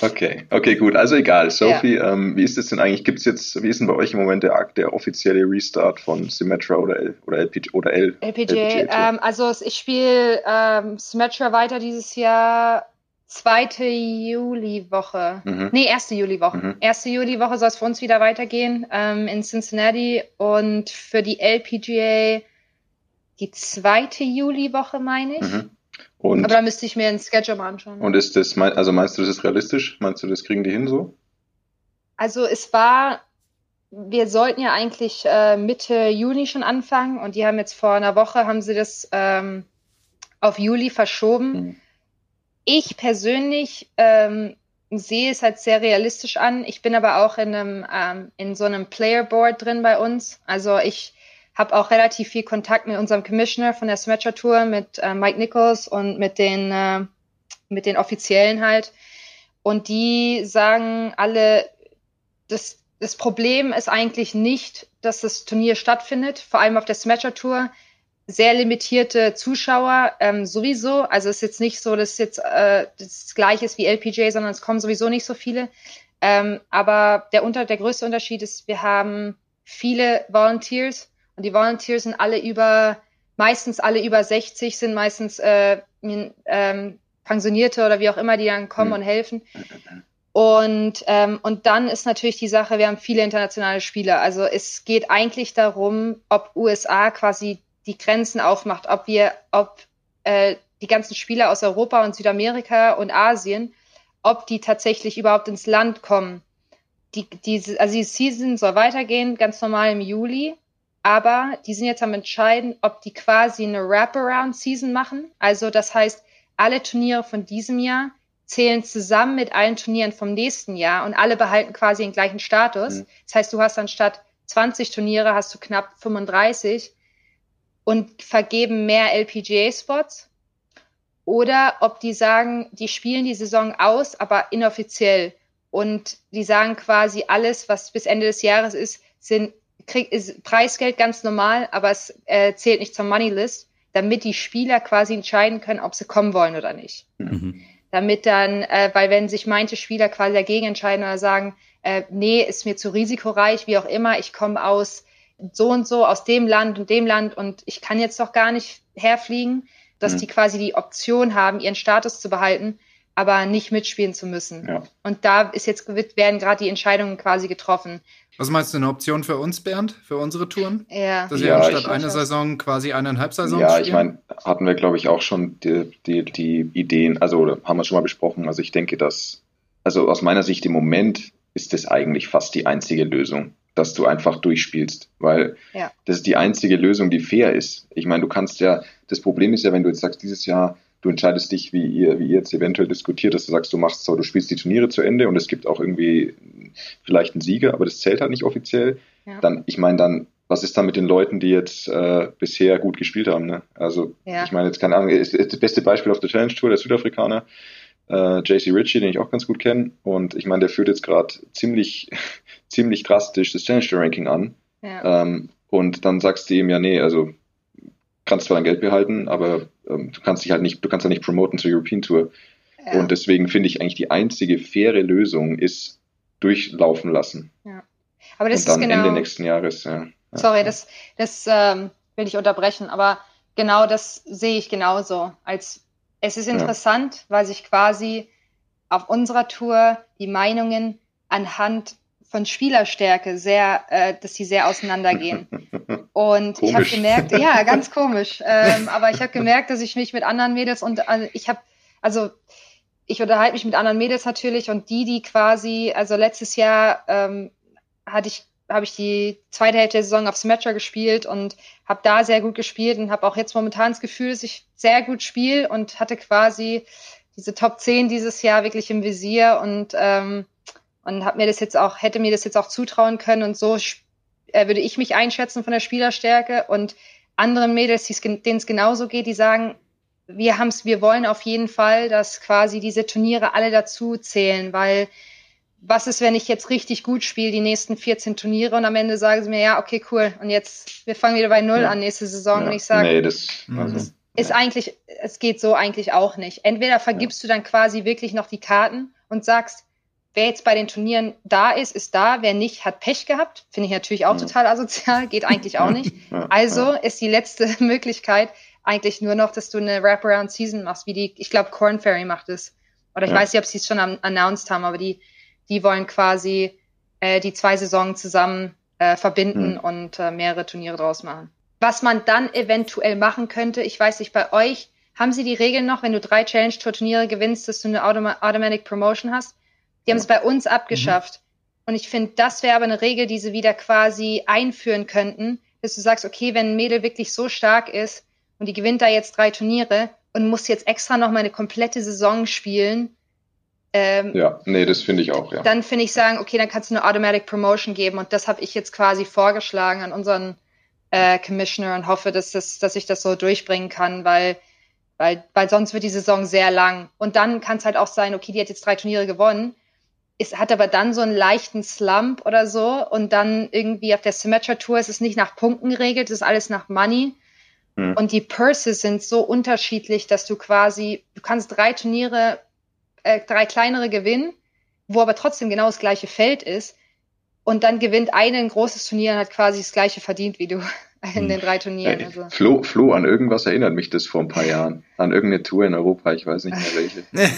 [SPEAKER 4] okay, okay, gut. Also egal. Sophie, ja. ähm, wie ist es denn eigentlich? Gibt es jetzt, wie ist denn bei euch im Moment der, der offizielle Restart von Symmetra oder L oder LPG oder L?
[SPEAKER 5] LPGA. LPGA ähm, also ich spiele ähm, Symmetra weiter dieses Jahr zweite Juliwoche. Mhm. Nee, erste Juliwoche. Mhm. Erste Juliwoche soll es für uns wieder weitergehen ähm, in Cincinnati und für die LPGA die zweite Juliwoche, meine ich. Mhm. Und, Aber da müsste ich mir ein Schedule mal anschauen.
[SPEAKER 4] Und ist das, also meinst du, das ist realistisch? Meinst du, das kriegen die hin so?
[SPEAKER 5] Also es war, wir sollten ja eigentlich äh, Mitte Juni schon anfangen und die haben jetzt vor einer Woche, haben sie das ähm, auf Juli verschoben. Mhm ich persönlich ähm, sehe es halt sehr realistisch an. Ich bin aber auch in einem ähm, in so einem Player Board drin bei uns. Also ich habe auch relativ viel Kontakt mit unserem Commissioner von der Symmetra Tour, mit äh, Mike Nichols und mit den äh, mit den Offiziellen halt. Und die sagen alle, das, das Problem ist eigentlich nicht, dass das Turnier stattfindet, vor allem auf der Symmetra Tour sehr limitierte Zuschauer ähm, sowieso. Also es ist jetzt nicht so, dass jetzt äh, das gleiche ist wie LPJ, sondern es kommen sowieso nicht so viele. Ähm, aber der, unter, der größte Unterschied ist, wir haben viele Volunteers und die Volunteers sind alle über, meistens alle über 60, sind meistens äh, ähm, Pensionierte oder wie auch immer, die dann kommen mhm. und helfen. Und, ähm, und dann ist natürlich die Sache, wir haben viele internationale Spieler. Also es geht eigentlich darum, ob USA quasi die Grenzen aufmacht, ob wir, ob äh, die ganzen Spieler aus Europa und Südamerika und Asien, ob die tatsächlich überhaupt ins Land kommen. Die, die, also die Season soll weitergehen, ganz normal im Juli, aber die sind jetzt am entscheiden, ob die quasi eine Wraparound-Season machen. Also das heißt, alle Turniere von diesem Jahr zählen zusammen mit allen Turnieren vom nächsten Jahr und alle behalten quasi den gleichen Status. Mhm. Das heißt, du hast anstatt 20 Turniere hast du knapp 35 und vergeben mehr LPGA-Spots oder ob die sagen, die spielen die Saison aus, aber inoffiziell und die sagen quasi alles, was bis Ende des Jahres ist, sind krieg, ist Preisgeld ganz normal, aber es äh, zählt nicht zur Moneylist, damit die Spieler quasi entscheiden können, ob sie kommen wollen oder nicht. Mhm. Damit dann, äh, weil wenn sich manche Spieler quasi dagegen entscheiden oder sagen, äh, nee, ist mir zu risikoreich, wie auch immer, ich komme aus so und so aus dem Land und dem Land und ich kann jetzt doch gar nicht herfliegen, dass mhm. die quasi die Option haben, ihren Status zu behalten, aber nicht mitspielen zu müssen. Ja. Und da ist jetzt werden gerade die Entscheidungen quasi getroffen.
[SPEAKER 3] Was meinst du, eine Option für uns, Bernd, für unsere Touren?
[SPEAKER 5] Ja.
[SPEAKER 3] Dass wir ja, anstatt eine Saison quasi eineinhalb Saison
[SPEAKER 4] Ja, spielen? ich meine, hatten wir, glaube ich, auch schon die, die, die Ideen, also haben wir schon mal besprochen. Also ich denke, dass, also aus meiner Sicht im Moment ist das eigentlich fast die einzige Lösung dass du einfach durchspielst, weil
[SPEAKER 5] Ja.
[SPEAKER 4] das ist die einzige Lösung, die fair ist. Ich meine, du kannst ja, das Problem ist ja, wenn du jetzt sagst, dieses Jahr, du entscheidest dich, wie ihr, wie ihr jetzt eventuell diskutiert, dass du sagst, du machst so, du spielst die Turniere zu Ende und es gibt auch irgendwie vielleicht einen Sieger, aber das zählt halt nicht offiziell.
[SPEAKER 5] Ja.
[SPEAKER 4] Dann, ich meine, dann, was ist dann mit den Leuten, die jetzt äh, bisher gut gespielt haben? Ne? Also,
[SPEAKER 5] Ja.
[SPEAKER 4] ich meine, jetzt keine Ahnung, das beste Beispiel auf der Challenge Tour, der Südafrikaner, äh, JC Ritchie, den ich auch ganz gut kenne. Und ich meine, der führt jetzt gerade ziemlich, ziemlich drastisch das Challenge Tour Ranking an.
[SPEAKER 5] Ja.
[SPEAKER 4] Ähm, und dann sagst du ihm, ja, nee, also kannst zwar dein Geld behalten, aber ähm, du kannst dich halt nicht, du kannst ja nicht promoten zur European Tour.
[SPEAKER 5] ja.
[SPEAKER 4] Und deswegen finde ich eigentlich die einzige faire Lösung ist durchlaufen lassen.
[SPEAKER 5] Aber das
[SPEAKER 4] und dann
[SPEAKER 5] ist genau.
[SPEAKER 4] Ende nächsten Jahres, ja. ja.
[SPEAKER 5] Sorry, das, das ähm, will ich unterbrechen, aber genau das sehe ich genauso. Als es ist
[SPEAKER 4] Ja.
[SPEAKER 5] interessant, weil sich quasi auf unserer Tour die Meinungen anhand von Spielerstärke sehr, äh, dass die sehr auseinandergehen. Und ich habe
[SPEAKER 4] Komisch.
[SPEAKER 5] gemerkt, ja, ganz komisch. Ähm, aber ich habe gemerkt, dass ich mich mit anderen Mädels und also ich habe, also ich unterhalte mich mit anderen Mädels natürlich und die, die quasi, also letztes Jahr ähm, hatte ich, habe ich die zweite Hälfte der Saison auf Symmetra gespielt und habe da sehr gut gespielt und habe auch jetzt momentan das Gefühl, dass ich sehr gut spiele und hatte quasi diese Top 10 dieses Jahr wirklich im Visier und ähm, und habe mir das jetzt auch hätte mir das jetzt auch zutrauen können und so äh, würde ich mich einschätzen von der Spielerstärke und anderen Mädels, denen es genauso geht, die sagen, wir haben's, wir wollen auf jeden Fall, dass quasi diese Turniere alle dazu zählen, weil was ist, wenn ich jetzt richtig gut spiele, die nächsten 14 Turniere und am Ende sagen sie mir, ja, okay, cool, und jetzt, wir fangen wieder bei Null
[SPEAKER 4] Ja.
[SPEAKER 5] an nächste Saison
[SPEAKER 4] ja.
[SPEAKER 5] und ich sage,
[SPEAKER 4] Nee, das,
[SPEAKER 3] Mhm.
[SPEAKER 4] also,
[SPEAKER 5] ist
[SPEAKER 4] ja.
[SPEAKER 5] eigentlich, es geht so eigentlich auch nicht. Entweder vergibst du dann quasi wirklich noch die Karten und sagst, wer jetzt bei den Turnieren da ist, ist da, wer nicht, hat Pech gehabt. Finde ich natürlich auch
[SPEAKER 4] Ja.
[SPEAKER 5] total asozial, geht eigentlich auch nicht.
[SPEAKER 4] Ja,
[SPEAKER 5] Also
[SPEAKER 4] ja.
[SPEAKER 5] ist die letzte Möglichkeit eigentlich nur noch, dass du eine Wraparound Season machst, wie die, ich glaube, Corn Ferry macht es. Oder ich
[SPEAKER 4] Ja.
[SPEAKER 5] weiß nicht, ob sie es schon announced haben, aber die, die wollen quasi äh, die zwei Saisonen zusammen äh, verbinden
[SPEAKER 4] Mhm.
[SPEAKER 5] und äh, mehrere Turniere draus machen. Was man dann eventuell machen könnte, ich weiß nicht, bei euch, haben sie die Regeln noch, wenn du drei Challenge Tour Turniere gewinnst, dass du eine Automa Automatic Promotion hast? Die haben es bei uns abgeschafft. Und ich finde, das wäre aber eine Regel, die sie wieder quasi einführen könnten, dass du sagst, okay, wenn ein Mädel wirklich so stark ist und die gewinnt da jetzt drei Turniere und muss jetzt extra noch mal eine komplette Saison spielen, ähm,
[SPEAKER 4] ja, nee, das finde ich auch, ja.
[SPEAKER 5] dann finde ich sagen, okay, dann kannst du eine Automatic Promotion geben und das habe ich jetzt quasi vorgeschlagen an unseren äh, Commissioner und hoffe, dass das, dass ich das so durchbringen kann, weil, weil, weil sonst wird die Saison sehr lang. Und dann kann es halt auch sein, okay, die hat jetzt drei Turniere gewonnen, ist, hat aber dann so einen leichten Slump oder so und dann irgendwie auf der Symmetra Tour ist es nicht nach Punkten geregelt, es ist alles nach Money.
[SPEAKER 4] Hm.
[SPEAKER 5] Und die Purses sind so unterschiedlich, dass du quasi, du kannst drei Turniere, äh, drei kleinere gewinnen, wo aber trotzdem genau das gleiche Feld ist. Und dann gewinnt eine ein großes Turnier und hat quasi das gleiche verdient wie du in den drei Turnieren.
[SPEAKER 4] Ey,
[SPEAKER 5] Also.
[SPEAKER 4] Flo, Flo, an irgendwas erinnert mich das vor ein paar Jahren. An irgendeine Tour in Europa, ich weiß nicht mehr welche.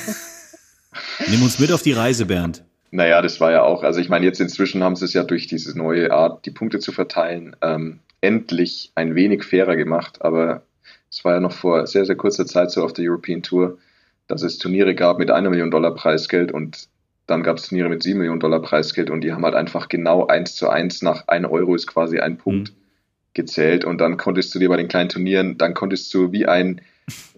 [SPEAKER 2] Nimm uns mit auf die Reise, Bernd.
[SPEAKER 4] Naja, das war ja auch, also ich meine, jetzt inzwischen haben sie es ja durch diese neue Art, die Punkte zu verteilen, ähm, endlich ein wenig fairer gemacht. Aber es war ja noch vor sehr, sehr kurzer Zeit so auf der European Tour, dass es Turniere gab mit einer Million Dollar Preisgeld und dann gab es Turniere mit sieben Millionen Dollar Preisgeld und die haben halt einfach genau eins zu eins nach ein Euro ist quasi ein Punkt gezählt und dann konntest du dir bei den kleinen Turnieren, dann konntest du wie ein,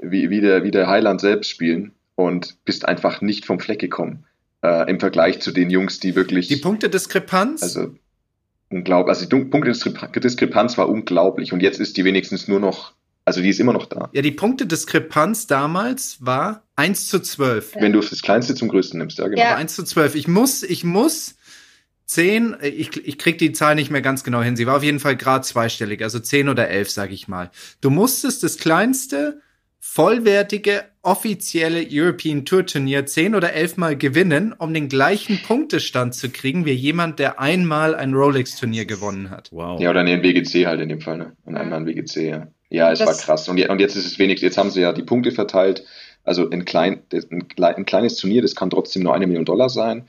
[SPEAKER 4] wie, wie der, wie der Highland selbst spielen und bist einfach nicht vom Fleck gekommen. Äh, Im Vergleich zu den Jungs, die wirklich.
[SPEAKER 3] Die Punktediskrepanz?
[SPEAKER 4] Also unglaublich. Also die Punktediskrepanz war unglaublich und jetzt ist die wenigstens nur noch, also die ist immer noch da.
[SPEAKER 3] ja, die Punktediskrepanz damals war 1 zu 12.
[SPEAKER 5] Ja.
[SPEAKER 4] Wenn du das Kleinste zum Größten nimmst, ja genau.
[SPEAKER 5] Ja.
[SPEAKER 3] Aber 1 zu 12. Ich muss, ich muss 10, ich, ich krieg die Zahl nicht mehr ganz genau hin. Sie war auf jeden Fall grad zweistellig, also 10 oder 11, sag ich mal. Du musstest das kleinste, vollwertige, offizielle European Tour Turnier 10 oder 11 Mal gewinnen, um den gleichen Punktestand zu kriegen wie jemand, der einmal ein Rolex Turnier gewonnen hat.
[SPEAKER 2] Wow.
[SPEAKER 4] Ja, oder nee, ein WGC halt in dem Fall, ne? Und einmal ein WGC, ja. Ja, es
[SPEAKER 5] Das-
[SPEAKER 4] war krass. Und, je- und jetzt ist es wenigstens, jetzt haben sie ja die Punkte verteilt. Also ein, klein, ein, ein kleines Turnier, das kann trotzdem nur eine Million Dollar sein,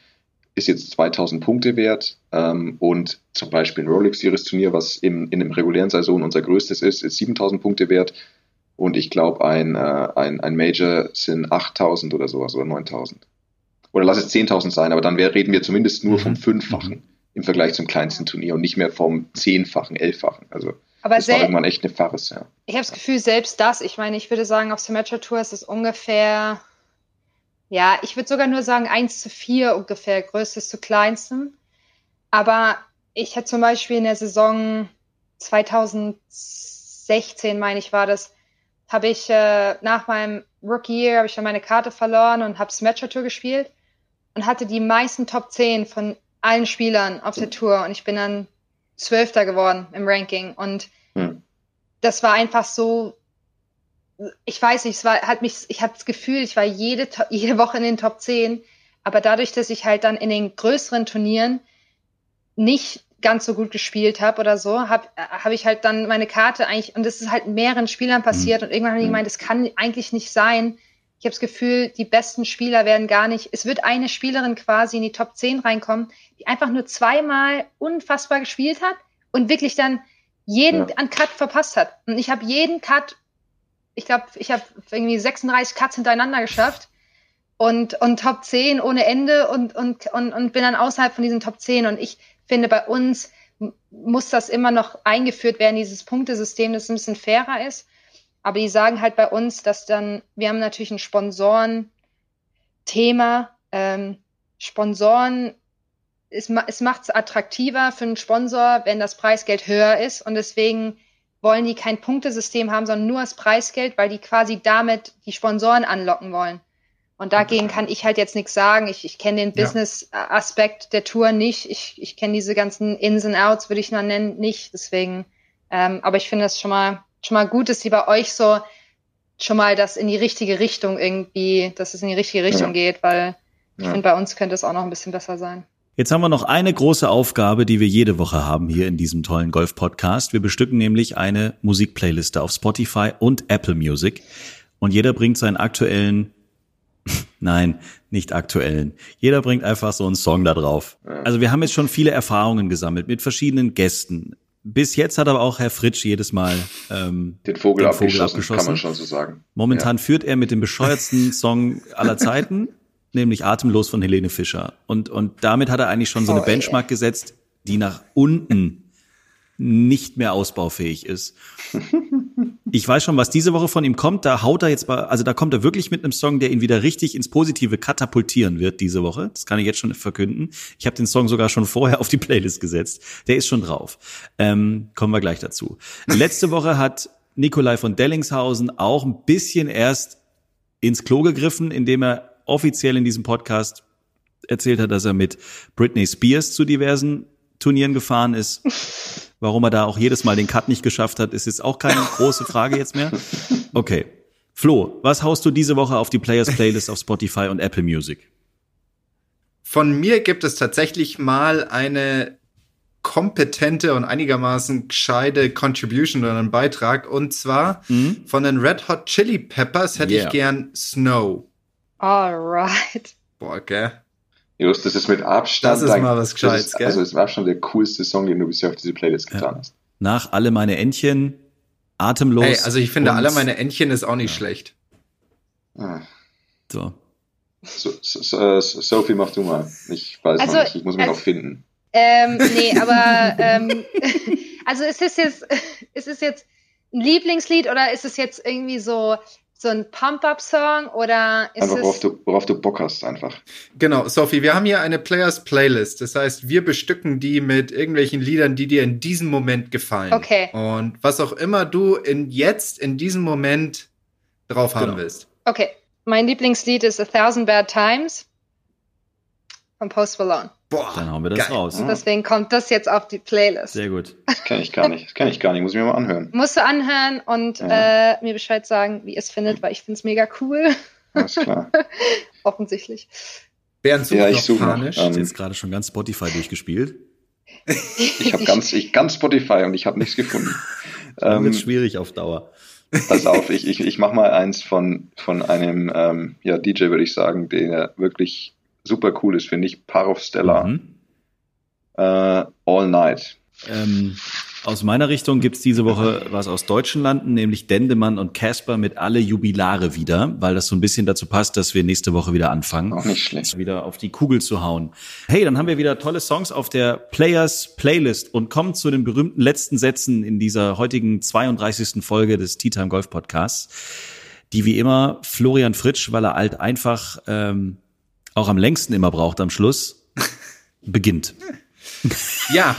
[SPEAKER 4] ist jetzt 2000 Punkte wert. Ähm, und zum Beispiel ein Rolex Series Turnier, was im, in dem regulären Saison unser größtes ist, ist 7000 Punkte wert. Und ich glaube, ein, äh, ein, ein Major sind 8000 oder sowas oder 9000. Oder lass es 10.000 sein, aber dann wär, reden wir zumindest nur
[SPEAKER 2] Mhm.
[SPEAKER 4] vom Fünffachen im Vergleich zum kleinsten Turnier und nicht mehr vom zehnfachen, elffachen. Also
[SPEAKER 5] Aber
[SPEAKER 4] das war irgendwann echt eine Farce, ja.
[SPEAKER 5] ich habe das Gefühl, selbst das, ich meine, ich würde sagen, auf Symmetra Tour ist es ungefähr, ja, ich würde sogar nur sagen 1 zu 4 ungefähr, größtes zu kleinstem. Aber ich hatte zum Beispiel in der Saison 2016, meine ich, war das, habe ich äh, nach meinem Rookie Year habe ich dann meine Karte verloren und habe Symmetra Tour gespielt und hatte die meisten Top 10 von allen Spielern auf der Tour und ich bin dann Zwölfter geworden im Ranking und
[SPEAKER 4] Hm.
[SPEAKER 5] das war einfach so, ich weiß nicht, es war, hat mich, ich hatte das Gefühl, ich war jede, jede Woche in den Top 10, aber dadurch, dass ich halt dann in den größeren Turnieren nicht ganz so gut gespielt habe oder so, habe hab ich halt dann meine Karte eigentlich, und das ist halt mehreren Spielern passiert und irgendwann haben die
[SPEAKER 4] Mhm.
[SPEAKER 5] gemeint, das kann eigentlich nicht sein. Ich habe das Gefühl, die besten Spieler werden gar nicht, es wird eine Spielerin quasi in die Top 10 reinkommen, die einfach nur zweimal unfassbar gespielt hat und wirklich dann jeden
[SPEAKER 4] Ja.
[SPEAKER 5] an Cut verpasst hat. Und ich habe jeden Cut, ich glaube, ich habe irgendwie 36 Cuts hintereinander geschafft und, und Top 10 ohne Ende und, und, und, und bin dann außerhalb von diesen Top 10. Und ich finde, bei uns muss das immer noch eingeführt werden, dieses Punktesystem, das ein bisschen fairer ist. Aber die sagen halt bei uns, dass dann, wir haben natürlich ein Sponsoren-Thema. Ähm, Sponsoren, es, es macht es attraktiver für einen Sponsor, wenn das Preisgeld höher ist. Und deswegen wollen die kein Punktesystem haben, sondern nur das Preisgeld, weil die quasi damit die Sponsoren anlocken wollen. Und dagegen kann ich halt jetzt nichts sagen. Ich, ich kenne den
[SPEAKER 3] Ja.
[SPEAKER 5] Business-Aspekt der Tour nicht. Ich, ich kenne diese ganzen Ins and Outs, würde ich mal nennen, nicht. Deswegen, ähm, aber ich finde das schon mal, schon mal gut, dass die bei euch so schon mal das in die richtige Richtung irgendwie, dass es in die richtige Richtung
[SPEAKER 4] Ja.
[SPEAKER 5] geht, weil ich
[SPEAKER 4] Ja.
[SPEAKER 5] finde, bei uns könnte es auch noch ein bisschen besser sein.
[SPEAKER 2] Jetzt haben wir noch eine große Aufgabe, die wir jede Woche haben hier in diesem tollen Golf-Podcast. Wir bestücken nämlich eine Musikplayliste auf Spotify und Apple Music. Und jeder bringt seinen aktuellen, nein, nicht aktuellen. Jeder bringt einfach so einen Song da drauf. Also wir haben jetzt schon viele Erfahrungen gesammelt mit verschiedenen Gästen. Bis jetzt hat aber auch Herr Fritsch jedes Mal ähm,
[SPEAKER 4] Den Vogel,
[SPEAKER 2] Den Vogel
[SPEAKER 4] abgeschossen, kann man schon so sagen.
[SPEAKER 2] Momentan führt er mit dem bescheuertsten Song aller Zeiten, nämlich Atemlos von Helene Fischer. Und, und damit hat er eigentlich schon so eine
[SPEAKER 5] Oh,
[SPEAKER 2] Benchmark gesetzt, die nach unten nicht mehr ausbaufähig ist. Ich weiß schon, was diese Woche von ihm kommt. Da haut er jetzt mal, also da kommt er wirklich mit einem Song, der ihn wieder richtig ins Positive katapultieren wird diese Woche. Das kann ich jetzt schon verkünden. Ich habe den Song sogar schon vorher auf die Playlist gesetzt. Der ist schon drauf. Ähm, kommen wir gleich dazu. Letzte Woche hat Nikolai von Dellingshausen auch ein bisschen erst ins Klo gegriffen, indem er offiziell in diesem Podcast erzählt hat, dass er mit Britney Spears zu diversen Turnieren gefahren ist. Warum er da auch jedes Mal den Cut nicht geschafft hat, ist jetzt auch keine große Frage jetzt mehr. Okay. Flo, was haust du diese Woche auf die Players Playlist auf Spotify und Apple Music?
[SPEAKER 3] Von mir gibt es tatsächlich mal eine kompetente und einigermaßen gescheite Contribution oder einen Beitrag. Und zwar
[SPEAKER 2] Mhm.
[SPEAKER 3] von den Red Hot Chili Peppers hätte
[SPEAKER 2] Yeah.
[SPEAKER 3] ich gern Snow.
[SPEAKER 5] Alright.
[SPEAKER 3] Boah, gell?
[SPEAKER 4] Just, das ist mit Abstand.
[SPEAKER 3] Das ist
[SPEAKER 4] dein-
[SPEAKER 3] mal was
[SPEAKER 4] das
[SPEAKER 3] Gescheites,
[SPEAKER 4] ist,
[SPEAKER 3] gell?
[SPEAKER 4] Also, es war schon der coolste Song, den du bisher auf diese Playlist getan hast.
[SPEAKER 2] Nach alle meine Entchen, atemlos.
[SPEAKER 3] Ey, also ich finde, alle meine Entchen ist auch nicht schlecht.
[SPEAKER 4] Ah.
[SPEAKER 2] So.
[SPEAKER 4] So, so, so, Sophie, mach du mal. Ich weiß
[SPEAKER 5] Also,
[SPEAKER 4] noch nicht, ich muss mich
[SPEAKER 5] also-
[SPEAKER 4] noch finden.
[SPEAKER 5] Ähm, nee, aber ähm, also ist es jetzt, ist es jetzt ein Lieblingslied oder ist es jetzt irgendwie so so ein Pump-up-Song oder ist
[SPEAKER 4] Einfach, worauf
[SPEAKER 5] es
[SPEAKER 4] du, worauf du Bock hast, einfach.
[SPEAKER 3] Genau, Sophie, wir haben hier eine Players Playlist. Das heißt, wir bestücken die mit irgendwelchen Liedern, die dir in diesem Moment gefallen.
[SPEAKER 5] Okay.
[SPEAKER 3] Und was auch immer du in jetzt, in diesem Moment drauf haben
[SPEAKER 2] Genau.
[SPEAKER 3] willst.
[SPEAKER 5] okay? Mein Lieblingslied ist A Thousand Bad Times von Post Malone.
[SPEAKER 3] Boah,
[SPEAKER 2] Dann hauen wir das
[SPEAKER 3] geil.
[SPEAKER 2] raus.
[SPEAKER 5] Deswegen kommt das jetzt auf die Playlist.
[SPEAKER 2] Sehr gut.
[SPEAKER 4] Das kenne ich gar nicht. Das kenne ich gar nicht. Muss ich mir mal anhören.
[SPEAKER 5] Musst du anhören und
[SPEAKER 4] Ja.
[SPEAKER 5] äh, mir Bescheid sagen, wie ihr es findet, weil ich finde es mega cool.
[SPEAKER 4] Alles klar.
[SPEAKER 5] Offensichtlich.
[SPEAKER 3] Bernd sucht
[SPEAKER 4] Ja, ich
[SPEAKER 3] noch
[SPEAKER 4] suche
[SPEAKER 3] panisch.
[SPEAKER 4] Ähm,
[SPEAKER 2] Ist jetzt gerade schon ganz Spotify durchgespielt.
[SPEAKER 4] Ich habe ganz, ich ganz Spotify und ich habe nichts gefunden.
[SPEAKER 2] Dann
[SPEAKER 4] Ähm,
[SPEAKER 2] wird schwierig auf Dauer.
[SPEAKER 4] pass auf, ich, ich, ich mache mal eins von, von einem ähm, ja, DJ, würde ich sagen, der wirklich super cool ist, finde ich. Parov Stella.
[SPEAKER 2] Mhm.
[SPEAKER 4] Äh, All Night.
[SPEAKER 2] Ähm, Aus meiner Richtung gibt's diese Woche was aus deutschen Landen, nämlich Dendemann und Casper mit alle Jubilare wieder, weil das so ein bisschen dazu passt, dass wir nächste Woche wieder anfangen.
[SPEAKER 4] Auch nicht schlecht.
[SPEAKER 2] Wieder auf die Kugel zu hauen. Hey, dann haben wir wieder tolle Songs auf der Players Playlist und kommen zu den berühmten letzten Sätzen in dieser heutigen 32. Folge des Tea Time Golf Podcasts, die wie immer Florian Fritsch, weil er alt einfach ähm, auch am längsten immer braucht am Schluss, beginnt.
[SPEAKER 3] Ja,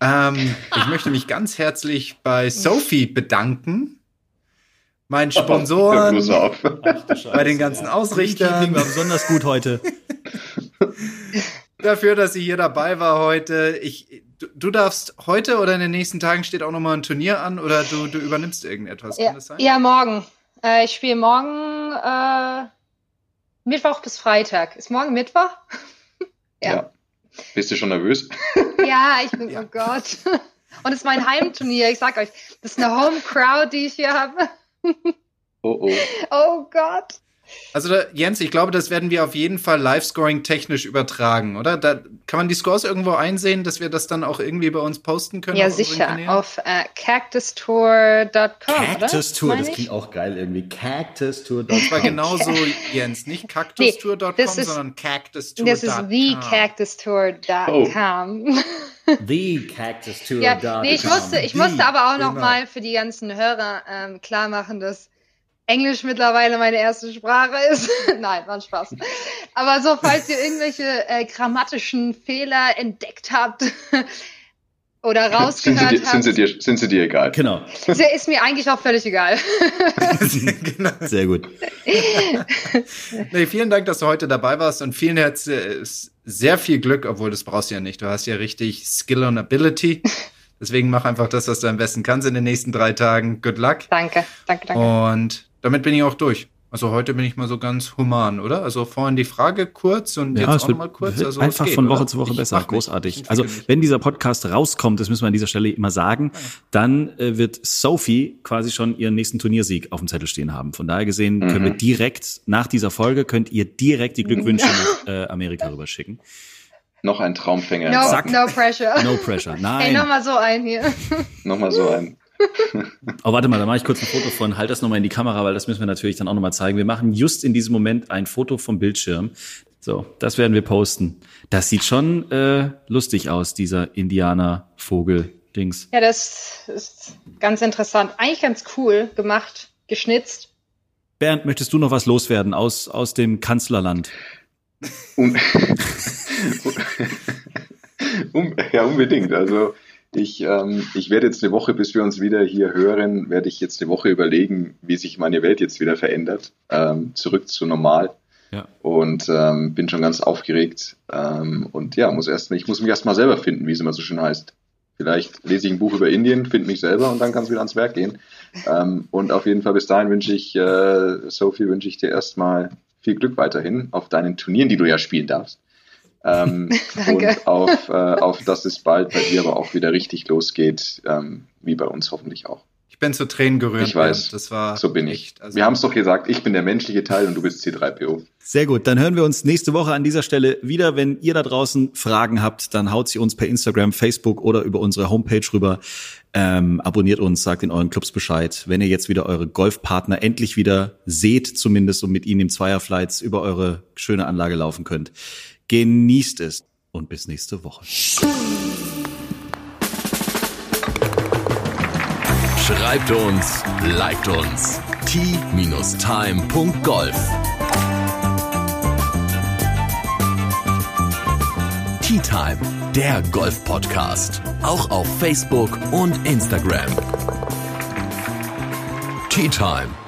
[SPEAKER 3] ähm, ich möchte mich ganz herzlich bei Sophie bedanken, meinen Sponsoren,
[SPEAKER 4] Bloß auf.
[SPEAKER 3] bei den ganzen Ausrichtern,
[SPEAKER 2] war besonders gut heute.
[SPEAKER 3] dafür, dass sie hier dabei war heute. Ich, du, du darfst heute oder in den nächsten Tagen steht auch noch mal ein Turnier an oder du, du übernimmst irgendetwas. Kann
[SPEAKER 5] Ja,
[SPEAKER 3] das sein?
[SPEAKER 5] ja morgen. Äh, ich spiele morgen äh, Mittwoch bis Freitag. Ist morgen Mittwoch? Ja.
[SPEAKER 4] Ja. Bist du schon nervös?
[SPEAKER 5] Ja, ich bin, oh Gott. Und es ist mein Heimturnier, ich sag euch. Das ist eine Home Crowd, die ich hier habe.
[SPEAKER 4] Oh oh.
[SPEAKER 5] Oh Gott.
[SPEAKER 3] Also da, Jens, ich glaube, das werden wir auf jeden Fall Live-Scoring technisch übertragen, oder? Da kann man die Scores irgendwo einsehen, dass wir das dann auch irgendwie bei uns posten können?
[SPEAKER 5] Ja,
[SPEAKER 3] auf
[SPEAKER 5] sicher. Auf äh, cactustour.com,
[SPEAKER 2] Cactus Tour,
[SPEAKER 5] Meine
[SPEAKER 2] das klingt auch geil irgendwie. Cactus Tour.
[SPEAKER 3] Das war genauso, Jens, nicht cactustour.com,
[SPEAKER 5] ist-
[SPEAKER 3] sondern cactustour.com.
[SPEAKER 5] Das ist thecactustour.com.
[SPEAKER 2] The Cactus Tour.
[SPEAKER 5] Ja, nee, ich musste, ich musste aber auch noch mal für die ganzen Hörer ähm, klar machen, dass Englisch mittlerweile meine erste Sprache ist. Nein, war ein Spaß. Aber so, falls ihr irgendwelche äh, grammatischen Fehler entdeckt habt oder
[SPEAKER 4] Sind sie,
[SPEAKER 5] rausgehört
[SPEAKER 4] dir, sind,
[SPEAKER 5] habt,
[SPEAKER 4] sie dir, sind sie dir egal?
[SPEAKER 2] Genau,
[SPEAKER 5] ist ist mir eigentlich auch völlig egal.
[SPEAKER 3] genau.
[SPEAKER 2] sehr gut.
[SPEAKER 3] Nee, vielen Dank, dass du heute dabei warst und vielen herzlichen sehr viel Glück, obwohl das brauchst du ja nicht. Du hast ja richtig Skill und Ability. Deswegen mach einfach das, was du am besten kannst in den nächsten drei Tagen. Good luck.
[SPEAKER 5] danke, danke, danke.
[SPEAKER 3] Und damit bin ich auch durch. Also heute bin ich mal so ganz human, oder? Also vorhin die Frage kurz und
[SPEAKER 2] Ja,
[SPEAKER 3] jetzt auch
[SPEAKER 2] wird,
[SPEAKER 3] noch mal kurz.
[SPEAKER 2] wird
[SPEAKER 3] Also
[SPEAKER 2] einfach
[SPEAKER 3] es geht,
[SPEAKER 2] von Woche
[SPEAKER 3] oder?
[SPEAKER 2] zu Woche
[SPEAKER 3] Ich
[SPEAKER 2] besser. Großartig. Also wenn dieser Podcast rauskommt, das müssen wir an dieser Stelle immer sagen, dann äh, wird Sophie quasi schon ihren nächsten Turniersieg auf dem Zettel stehen haben. Von daher gesehen können wir direkt nach dieser Folge könnt ihr direkt die Glückwünsche nach äh, Amerika rüberschicken.
[SPEAKER 4] Noch ein Traumfänger.
[SPEAKER 5] No,
[SPEAKER 2] Zack.
[SPEAKER 5] no pressure.
[SPEAKER 2] No pressure.
[SPEAKER 5] Hey,
[SPEAKER 2] Nein.
[SPEAKER 5] nochmal so ein hier.
[SPEAKER 4] Nochmal so ein.
[SPEAKER 2] Oh, warte mal, da mache ich kurz ein Foto von. Halt das nochmal in die Kamera, weil das müssen wir natürlich dann auch nochmal zeigen. Wir machen just in diesem Moment ein Foto vom Bildschirm. So, das werden wir posten. Das sieht schon äh, lustig aus, dieser Indianer-Vogel-Dings.
[SPEAKER 5] Ja, das ist ganz interessant. Eigentlich ganz cool gemacht, geschnitzt.
[SPEAKER 2] Bernd, möchtest du noch was loswerden aus, aus dem Kanzlerland?
[SPEAKER 4] Un um, ja, unbedingt. Also ich, ähm, ich werde jetzt eine Woche, bis wir uns wieder hier hören, werde ich jetzt eine Woche überlegen, wie sich meine Welt jetzt wieder verändert. Ähm, zurück zu normal.
[SPEAKER 2] Ja.
[SPEAKER 4] Und ähm, bin schon ganz aufgeregt. Ähm, und ja, muss erst, ich muss mich erst mal selber finden, wie es immer so schön heißt. Vielleicht lese ich ein Buch über Indien, finde mich selber und dann kann es wieder ans Werk gehen. Ähm, und auf jeden Fall bis dahin wünsche ich, äh, Sophie, wünsche ich dir erstmal viel Glück weiterhin auf deinen Turnieren, die du ja spielen darfst. Ähm,
[SPEAKER 5] Danke.
[SPEAKER 4] und auf, äh, auf, dass es bald bei dir aber auch wieder richtig losgeht, ähm, wie bei uns hoffentlich auch.
[SPEAKER 3] Ich bin zu Tränen gerührt.
[SPEAKER 4] Ich weiß.
[SPEAKER 3] Das war
[SPEAKER 4] So bin ich.
[SPEAKER 3] echt, also-
[SPEAKER 4] Wir haben es doch gesagt, ich bin der menschliche Teil und du bist C3PO.
[SPEAKER 2] Sehr gut, dann hören wir uns nächste Woche an dieser Stelle wieder. Wenn ihr da draußen Fragen habt, dann haut sie uns per Instagram, Facebook oder über unsere Homepage rüber. Ähm, abonniert uns, sagt in euren Clubs Bescheid. Wenn ihr jetzt wieder eure Golfpartner endlich wieder seht, zumindest und mit ihnen im Zweierflights über eure schöne Anlage laufen könnt, genießt es und bis nächste Woche.
[SPEAKER 1] Schreibt uns, liked uns. t-time.golf Tea Time, der Golf-Podcast. Auch auf Facebook und Instagram. Tea Time.